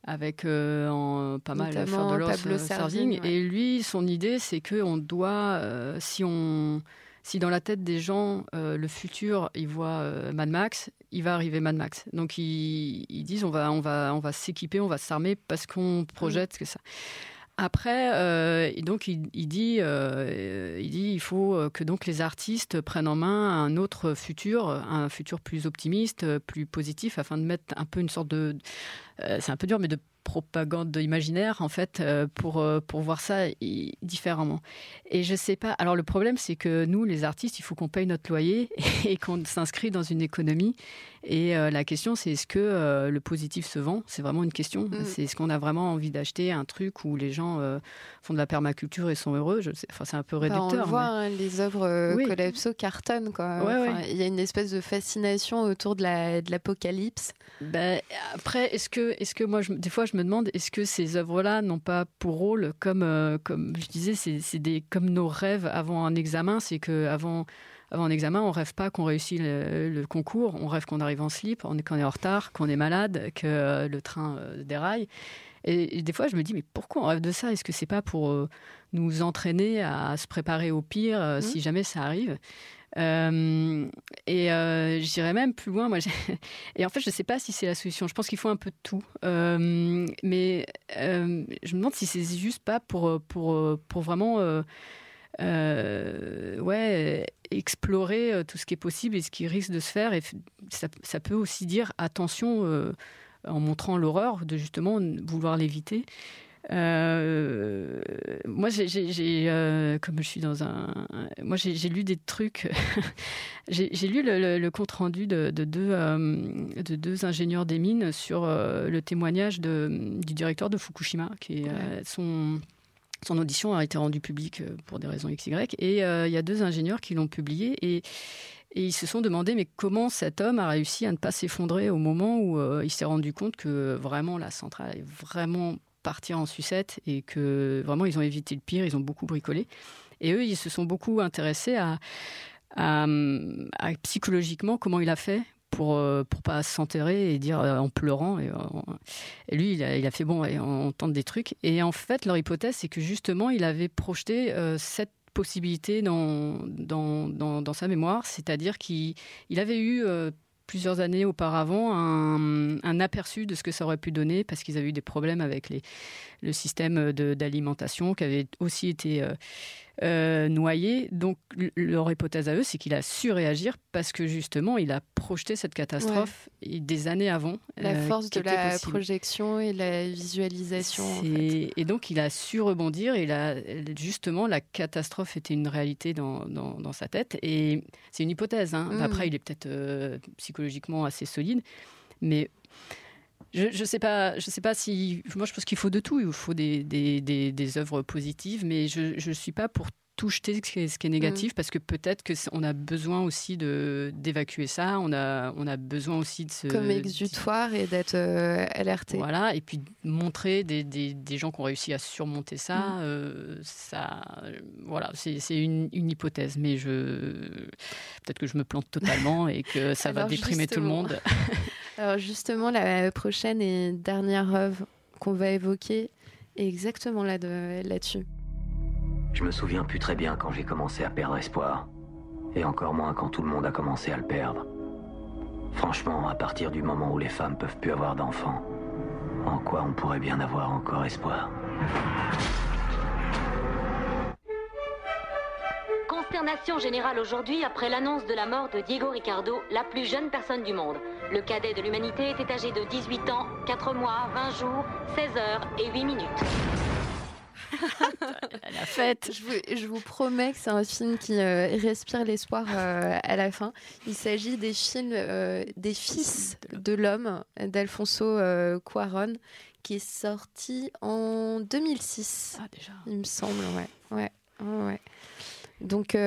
avec pas mal l'affaire de Pablo Serving. Et lui, son idée, c'est qu'on doit, si on si dans la tête des gens, euh, le futur, ils voient euh, Mad Max, il va arriver Mad Max. Donc ils, disent on va, on va, on va s'équiper, on va s'armer parce qu'on projette que ça. Après, euh, donc il, dit, il dit, il faut que donc les artistes prennent en main un autre futur, un futur plus optimiste, plus positif, afin de mettre un peu une sorte de, c'est un peu dur, mais de propagande imaginaire en fait euh, pour euh, pour voir ça différemment. Et je sais pas. Alors le problème c'est que nous les artistes, il faut qu'on paye notre loyer et qu'on s'inscrit dans une économie. Et euh, la question c'est est-ce que le positif se vend? C'est vraiment une question. Mm. C'est est-ce qu'on a vraiment envie d'acheter un truc où les gens font de la permaculture et sont heureux? Je sais. Enfin c'est un peu réducteur. on le voit hein, les œuvres oui. Collapso cartonnent quoi. Il y a une espèce de fascination autour de la de l'apocalypse. Ben, après est-ce que est-ce que moi je, des fois je je me demande, est-ce que ces œuvres-là n'ont pas pour rôle, comme, euh, comme je disais, c'est des comme nos rêves avant un examen, c'est que avant avant un examen, on rêve pas qu'on réussit le, concours, on rêve qu'on arrive en slip, qu'on est, est en retard, qu'on est malade, que euh, le train euh, déraille. Et, des fois, je me dis, mais pourquoi on rêve de ça? Est-ce que c'est pas pour nous entraîner à se préparer au pire mmh. si jamais ça arrive? Euh, et euh, j'irais même plus loin. Moi, et en fait, je ne sais pas si c'est la solution. Je pense qu'il faut un peu de tout. Euh, mais je me demande si c'est juste pas pour, pour, pour vraiment ouais, explorer tout ce qui est possible et ce qui risque de se faire. Et ça, ça peut aussi dire attention en montrant l'horreur de justement vouloir l'éviter. Euh, moi, j'ai, euh, comme je suis dans un, moi j'ai lu des trucs. j'ai lu le, compte rendu de, deux, euh, de deux ingénieurs des mines sur le témoignage de, du directeur de Fukushima, qui est son son audition a été rendue publique pour des raisons XY. Et il y a deux ingénieurs qui l'ont publié et, et, ils se sont demandé mais comment cet homme a réussi à ne pas s'effondrer au moment où il s'est rendu compte que vraiment la centrale est vraiment partir en sucette et que vraiment ils ont évité le pire, ils ont beaucoup bricolé. Et eux, ils se sont beaucoup intéressés à, psychologiquement comment il a fait pour euh, pour pas s'enterrer et dire euh, en pleurant et, et lui il a, fait bon et on, tente des trucs et en fait leur hypothèse c'est que justement il avait projeté euh, cette possibilité dans dans, dans, dans sa mémoire c'est-à-dire qu'il il avait eu plusieurs années auparavant un, aperçu de ce que ça aurait pu donner parce qu'ils avaient eu des problèmes avec les, le système d'alimentation qui avait aussi été euh, euh, noyé. Donc leur hypothèse à eux, c'est qu'il a su réagir parce que justement, il a projeté cette catastrophe des années avant. La euh, force de la projection et la visualisation. Et donc il a su rebondir et là, justement, la catastrophe était une réalité dans, dans, sa tête. Et c'est une hypothèse. Hein. Mm. Après, il est peut-être psychologiquement assez solide. Mais je ne sais pas, je sais pas si. Moi, je pense qu'il faut de tout. Il faut des, des, des, des œuvres positives, mais je ne suis pas pour tout jeter ce qui est, ce qui est négatif mm. parce que peut-être que on a besoin aussi de d'évacuer ça on a on a besoin aussi de se comme exutoire et d'être euh, alerté voilà et puis montrer des, des, des, gens qui ont réussi à surmonter ça mm. euh, ça voilà c'est une, une, hypothèse mais je peut-être que je me plante totalement et que ça va déprimer tout le monde alors justement la prochaine et dernière œuvre qu'on va évoquer est exactement là là-dessus je me souviens plus très bien quand j'ai commencé à perdre espoir. Et encore moins quand tout le monde a commencé à le perdre. Franchement, à partir du moment où les femmes peuvent plus avoir d'enfants, en quoi on pourrait bien avoir encore espoir? Consternation générale aujourd'hui après l'annonce de la mort de Diego Ricardo, la plus jeune personne du monde. Le cadet de l'humanité était âgé de 18 ans, 4 mois, 20 jours, 16 heures et 8 minutes. la fête. Je vous, promets que c'est un film qui euh, respire l'espoir euh, à la fin. Il s'agit des films euh, des fils de l'homme d'Alfonso Cuaron qui est sorti en 2006. Ah déjà. Il me semble, ouais, ouais, ouais. Donc,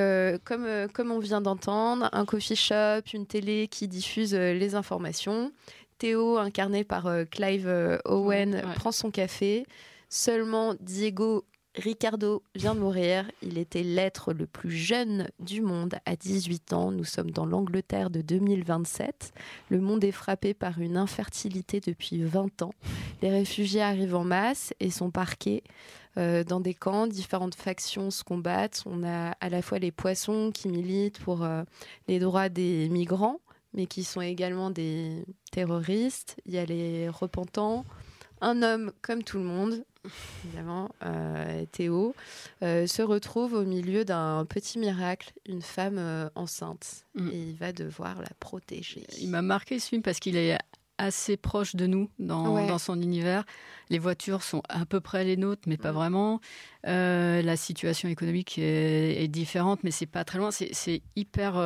comme, comme on vient d'entendre, un coffee shop, une télé qui diffuse les informations. Théo, incarné par Clive Owen, prend son café. Seulement Diego Ricardo vient de mourir. Il était l'être le plus jeune du monde à 18 ans. Nous sommes dans l'Angleterre de 2027. Le monde est frappé par une infertilité depuis 20 ans. Les réfugiés arrivent en masse et sont parqués euh, dans des camps. Différentes factions se combattent. On a à la fois les poissons qui militent pour euh, les droits des migrants, mais qui sont également des terroristes. Il y a les repentants. Un homme comme tout le monde, évidemment, euh, Théo, se retrouve au milieu d'un petit miracle, une femme enceinte. Mm. Et il va devoir la protéger. Il m'a marqué ce film parce qu'il est assez proche de nous dans, son univers. Les voitures sont à peu près les nôtres, mais pas mm. vraiment. la situation économique est, est différente, mais c'est pas très loin. C'est hyper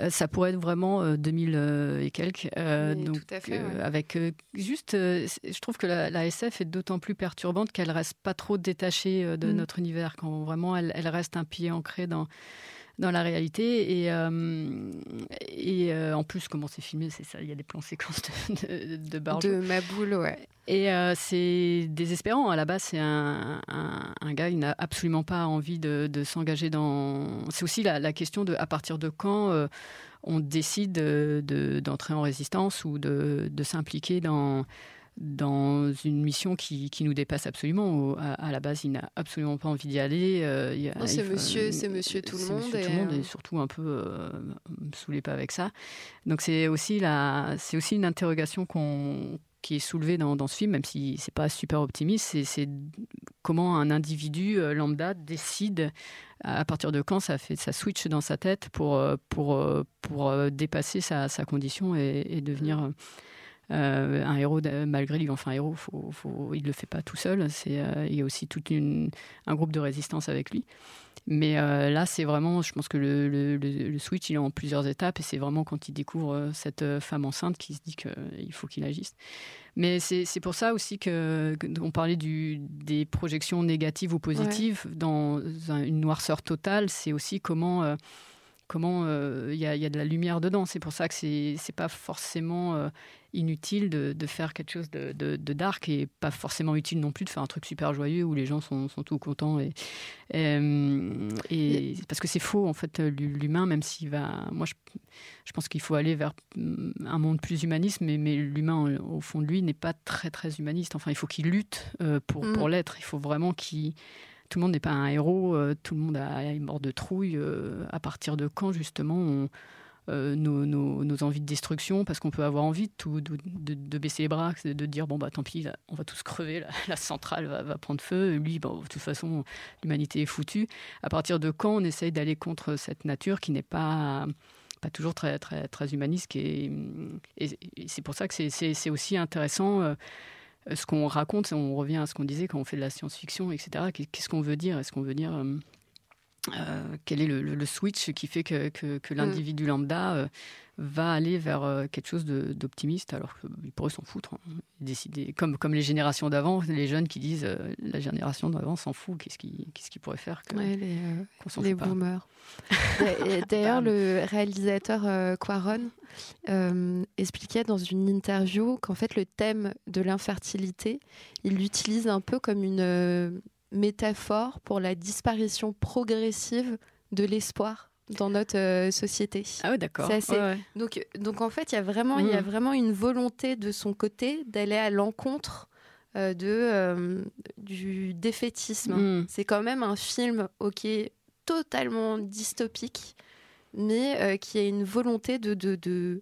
euh, ça pourrait être vraiment 2000 euh, euh, et quelques. donc, avec juste, je trouve que la, SF est d'autant plus perturbante qu'elle reste pas trop détachée de mm. notre univers, quand vraiment elle, reste un pied ancré dans dans la réalité. Et, euh, et euh, en plus, comment c'est filmé, c'est ça, il y a des plans séquences de, de, de Barjo. De Maboul, ouais. Et euh, c'est désespérant. À la base, c'est un, un, un, gars, il n'a absolument pas envie de, de s'engager dans. C'est aussi la, la, question de à partir de quand on décide d'entrer de, en résistance ou de, de s'impliquer dans dans une mission qui, qui, nous dépasse absolument. À, à la base, il n'a absolument pas envie d'y aller. Euh, c'est monsieur, c'est monsieur tout le monde. Monsieur et tout le monde, et surtout un peu euh, saoulé pas avec ça. Donc c'est aussi, la, aussi une interrogation qu'on qui est soulevée dans, dans, ce film, même si c'est pas super optimiste, c'est comment un individu euh, lambda décide à partir de quand ça fait ça switch dans sa tête pour pour pour dépasser sa, sa condition et, et devenir mm. Euh, un héros, malgré lui, enfin un héros, faut, faut, il ne le fait pas tout seul. C'est, euh, il y a aussi tout un groupe de résistance avec lui. Mais euh, là, c'est vraiment, je pense que le, le, le, switch, il est en plusieurs étapes et c'est vraiment quand il découvre cette femme enceinte qu'il se dit qu'il faut qu'il agisse. Mais c'est, pour ça aussi que, on parlait du, des projections négatives ou positives ouais. dans une noirceur totale. C'est aussi comment comment il euh, y, y, a de la lumière dedans. C'est pour ça que c'est n'est pas forcément euh, inutile de, de, faire quelque chose de, de, de, dark et pas forcément utile non plus de faire un truc super joyeux où les gens sont, sont tout contents. Et, et, et parce que c'est faux, en fait, l'humain, même s'il va. Moi, je, je pense qu'il faut aller vers un monde plus humaniste, mais, mais l'humain, au fond de lui, n'est pas très, très humaniste. Enfin, il faut qu'il lutte euh, pour, mm. pour l'être. Il faut vraiment qu'il tout le monde n'est pas un héros, euh, tout le monde a, est mort de trouille. Euh, à partir de quand, justement, on, euh, nos, nos, envies de destruction, parce qu'on peut avoir envie de, de, baisser les bras, de, dire bon, bah tant pis, on va tous crever, la, centrale va, prendre feu, lui, bon, de toute façon, l'humanité est foutue. À partir de quand on essaye d'aller contre cette nature qui n'est pas pas toujours très, très, très humaniste. Et, et c'est pour ça que c'est aussi intéressant. Euh, ce qu'on raconte, on revient à ce qu'on disait quand on fait de la science-fiction, etc. Qu'est-ce qu'on veut dire? Est-ce qu'on veut dire euh, euh, quel est le, le, le, switch qui fait que, que, que l'individu lambda euh, va aller vers euh, quelque chose d'optimiste alors qu'il pourrait s'en foutre. Hein, décider, comme, comme les générations d'avant, les jeunes qui disent la génération d'avant s'en fout, qu'est-ce qu'il qu qu pourrait faire que, ouais, Les, qu les boomers. D'ailleurs, le réalisateur Quaron expliquait dans une interview qu'en fait le thème de l'infertilité, il l'utilise un peu comme une métaphore pour la disparition progressive de l'espoir dans notre euh, société. Ah oui, d'accord. Ouais, ouais. donc, donc en fait, il y a vraiment, il mmh. y a vraiment une volonté de son côté d'aller à l'encontre euh, de euh, du défaitisme. Mmh. C'est quand même un film, ok, totalement dystopique, mais qui a une volonté de, de, de...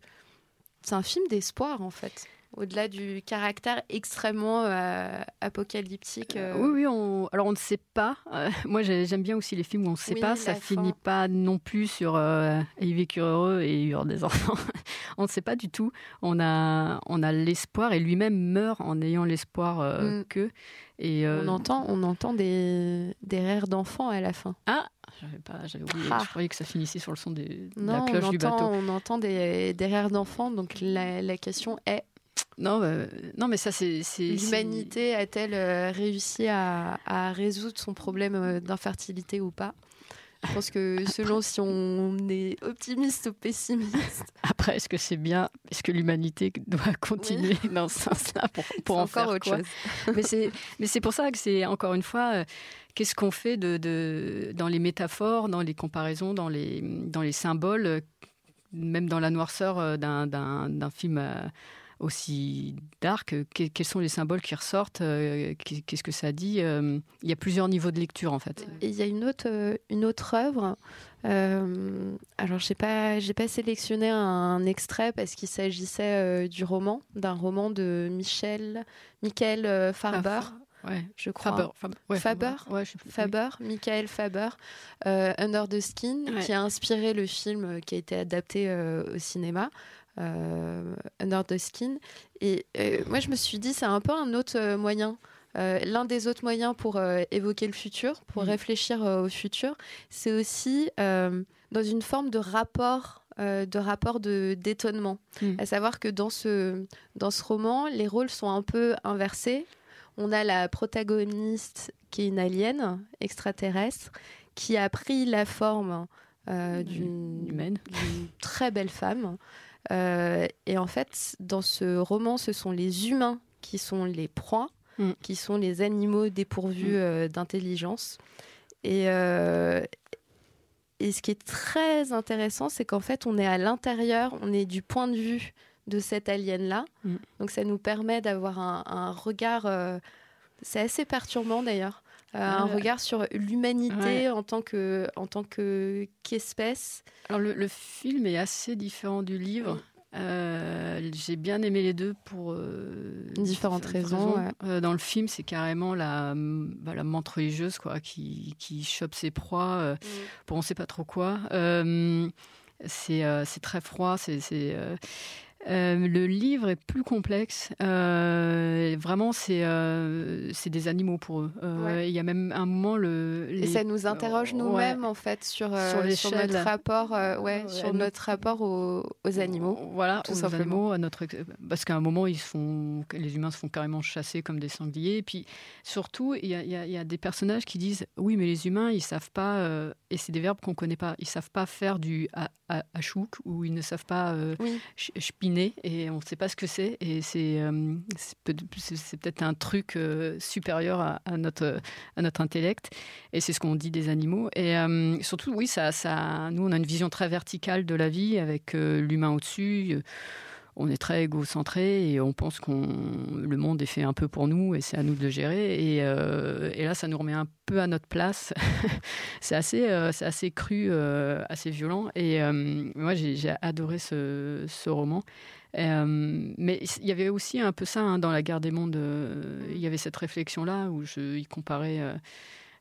c'est un film d'espoir en fait au-delà du caractère extrêmement euh, apocalyptique. Euh... oui, oui. On... Alors on ne sait pas. Euh, moi, j'aime bien aussi les films où on ne sait oui, pas. Ça finit pas non plus sur euh, ils vécurent heureux et eurent des enfants. on ne sait pas du tout. On a, on a l'espoir et lui-même meurt en ayant l'espoir mm. que. Et on entend, on entend des, des rires d'enfants à la fin. Ah, j'avais oublié. Ah. Je croyais que ça finissait sur le son des, non, de la cloche entend, du bateau. On entend des, des rires d'enfants. Donc la, la question est non, euh, non, mais ça, c'est. L'humanité a-t-elle euh, réussi à, à, résoudre son problème euh, d'infertilité ou pas? Je pense que selon si on est optimiste ou pessimiste. Après, est-ce que c'est bien? Est-ce que l'humanité doit continuer? Oui. dans ce sens-là pour, pour en faire autre quoi? chose. Mais c'est pour ça que c'est encore une fois. Qu'est-ce qu'on fait de, de, dans les métaphores, dans les comparaisons, dans les, dans les symboles, même dans la noirceur d'un film aussi dark, quels sont les symboles qui ressortent, euh, qu'est-ce que ça dit euh, Il y a plusieurs niveaux de lecture en fait. Et il y a une autre, euh, une autre œuvre. Euh, alors, je n'ai pas, pas sélectionné un extrait parce qu'il s'agissait du roman, d'un roman de Michel, Michael Farber. Ouais. je crois. Faber, Faber, ouais, Faber, ouais, Faber oui. Michael Faber, euh, Under the Skin, qui a inspiré le film qui a été adapté euh, au cinéma Under the Skin. Et euh, moi, je me suis dit, c'est un peu un autre euh, moyen. L'un des autres moyens pour évoquer le futur, pour mmh. réfléchir au futur, c'est aussi dans une forme de rapport euh, de rapport de d'étonnement. Mmh. À savoir que dans ce, dans ce roman, les rôles sont un peu inversés. On a la protagoniste qui est une alien extraterrestre qui a pris la forme euh, Humaine. d'une très belle femme. Euh, et en fait, dans ce roman, ce sont les humains qui sont les proies, Mm. qui sont les animaux dépourvus Mm. euh, d'intelligence. Et, euh, et ce qui est très intéressant, c'est qu'en fait, on est à l'intérieur, on est du point de vue de cet alien-là. Mm. Donc ça nous permet d'avoir un, un regard, euh, c'est assez perturbant d'ailleurs, un Ouais. regard sur l'humanité Ouais. en tant que en tant que qu'espèce. Alors le, le film est assez différent du livre. Euh, J'ai bien aimé les deux pour euh, Différentes raisons, ouais. Euh, dans le film, c'est carrément la, bah, la menthe religieuse quoi, qui, qui chope ses proies euh, pour on sait pas trop quoi. Euh, c'est euh, c'est très froid. C'est, euh, le livre est plus complexe. Euh, vraiment, c'est euh, c'est des animaux pour eux. Ouais. Il y a même un moment le Et ça nous interroge Ouais. nous-mêmes en fait sur, Sur notre rapport, ouais, sur notre- rapport aux, aux animaux. Voilà, tout aux simplement. animaux, à notre parce qu'à un moment ils se font, les humains se font carrément chasser comme des sangliers. Et puis surtout, il y a, y a- y a des personnages qui disent oui, mais les humains ils savent pas, et c'est des verbes qu'on connaît pas. Ils savent pas faire du a- achouk ou ils ne savent pas euh, et on ne sait pas ce que c'est. Et c'est euh, peut-être un truc euh, supérieur à, à notre à notre intellect. Et c'est ce qu'on dit des animaux. Et euh, surtout, oui, ça, ça, nous, on a une vision très verticale de la vie avec euh, l'humain au-dessus. On est très égocentré et on pense qu'on le monde est fait un peu pour nous et c'est à nous de le gérer. Et, euh, là, ça nous remet un peu à notre place. c'est assez, euh, assez cru, euh, assez violent. Et moi, j'ai adoré ce, ce roman. Mais il y avait aussi un peu ça hein, dans la guerre des mondes. il y avait cette réflexion-là où je, il comparait.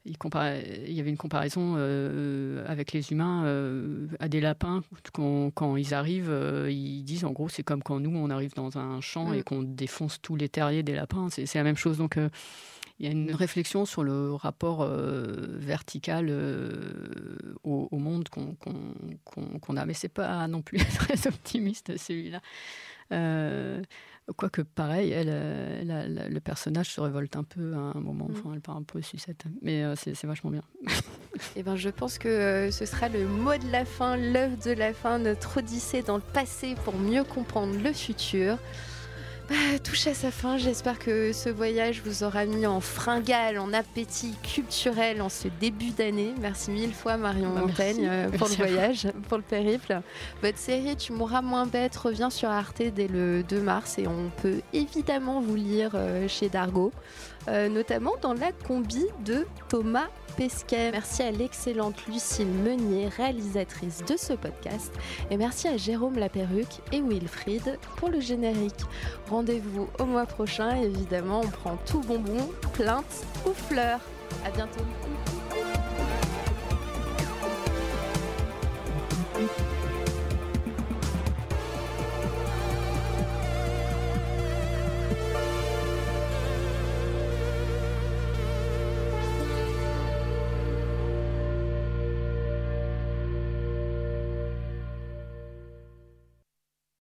Euh, il, y avait une comparaison euh, avec les humains euh, à des lapins. Quand, quand ils arrivent, euh, ils disent en gros, c'est comme quand nous, on arrive dans un champ Mm. et qu'on défonce tous les terriers des lapins. C'est la même chose. Donc, euh, il y a une réflexion sur le rapport euh, vertical euh, au, au monde qu'on a. Mais c'est pas non plus très optimiste, celui-là. Quoique, pareil, elle, euh, la- la- le personnage se révolte un peu à un moment. Enfin, elle part un peu sucette. Mais euh, c'est c'est vachement bien. Et ben, je pense que euh, ce sera le mot de la fin, l'œuvre de la fin, notre odyssée dans le passé pour mieux comprendre le futur. Bah, touche à sa fin. J'espère que ce voyage vous aura mis en fringale, en appétit culturel en ce début d'année. Merci mille fois Marion Bah. Montaigne euh, pour Merci le voyage, pour le périple. Votre série Tu mourras moins bête revient sur Arte dès le 2 mars et on peut évidemment vous lire euh, chez Dargo, euh, notamment dans la combi de Thomas Merci à l'excellente Lucille Meunier, réalisatrice de ce podcast. Et merci à Jérôme Laperruque et Wilfried pour le générique. Rendez-vous au mois prochain. Évidemment, on prend tout bonbon, plainte ou fleurs. À bientôt.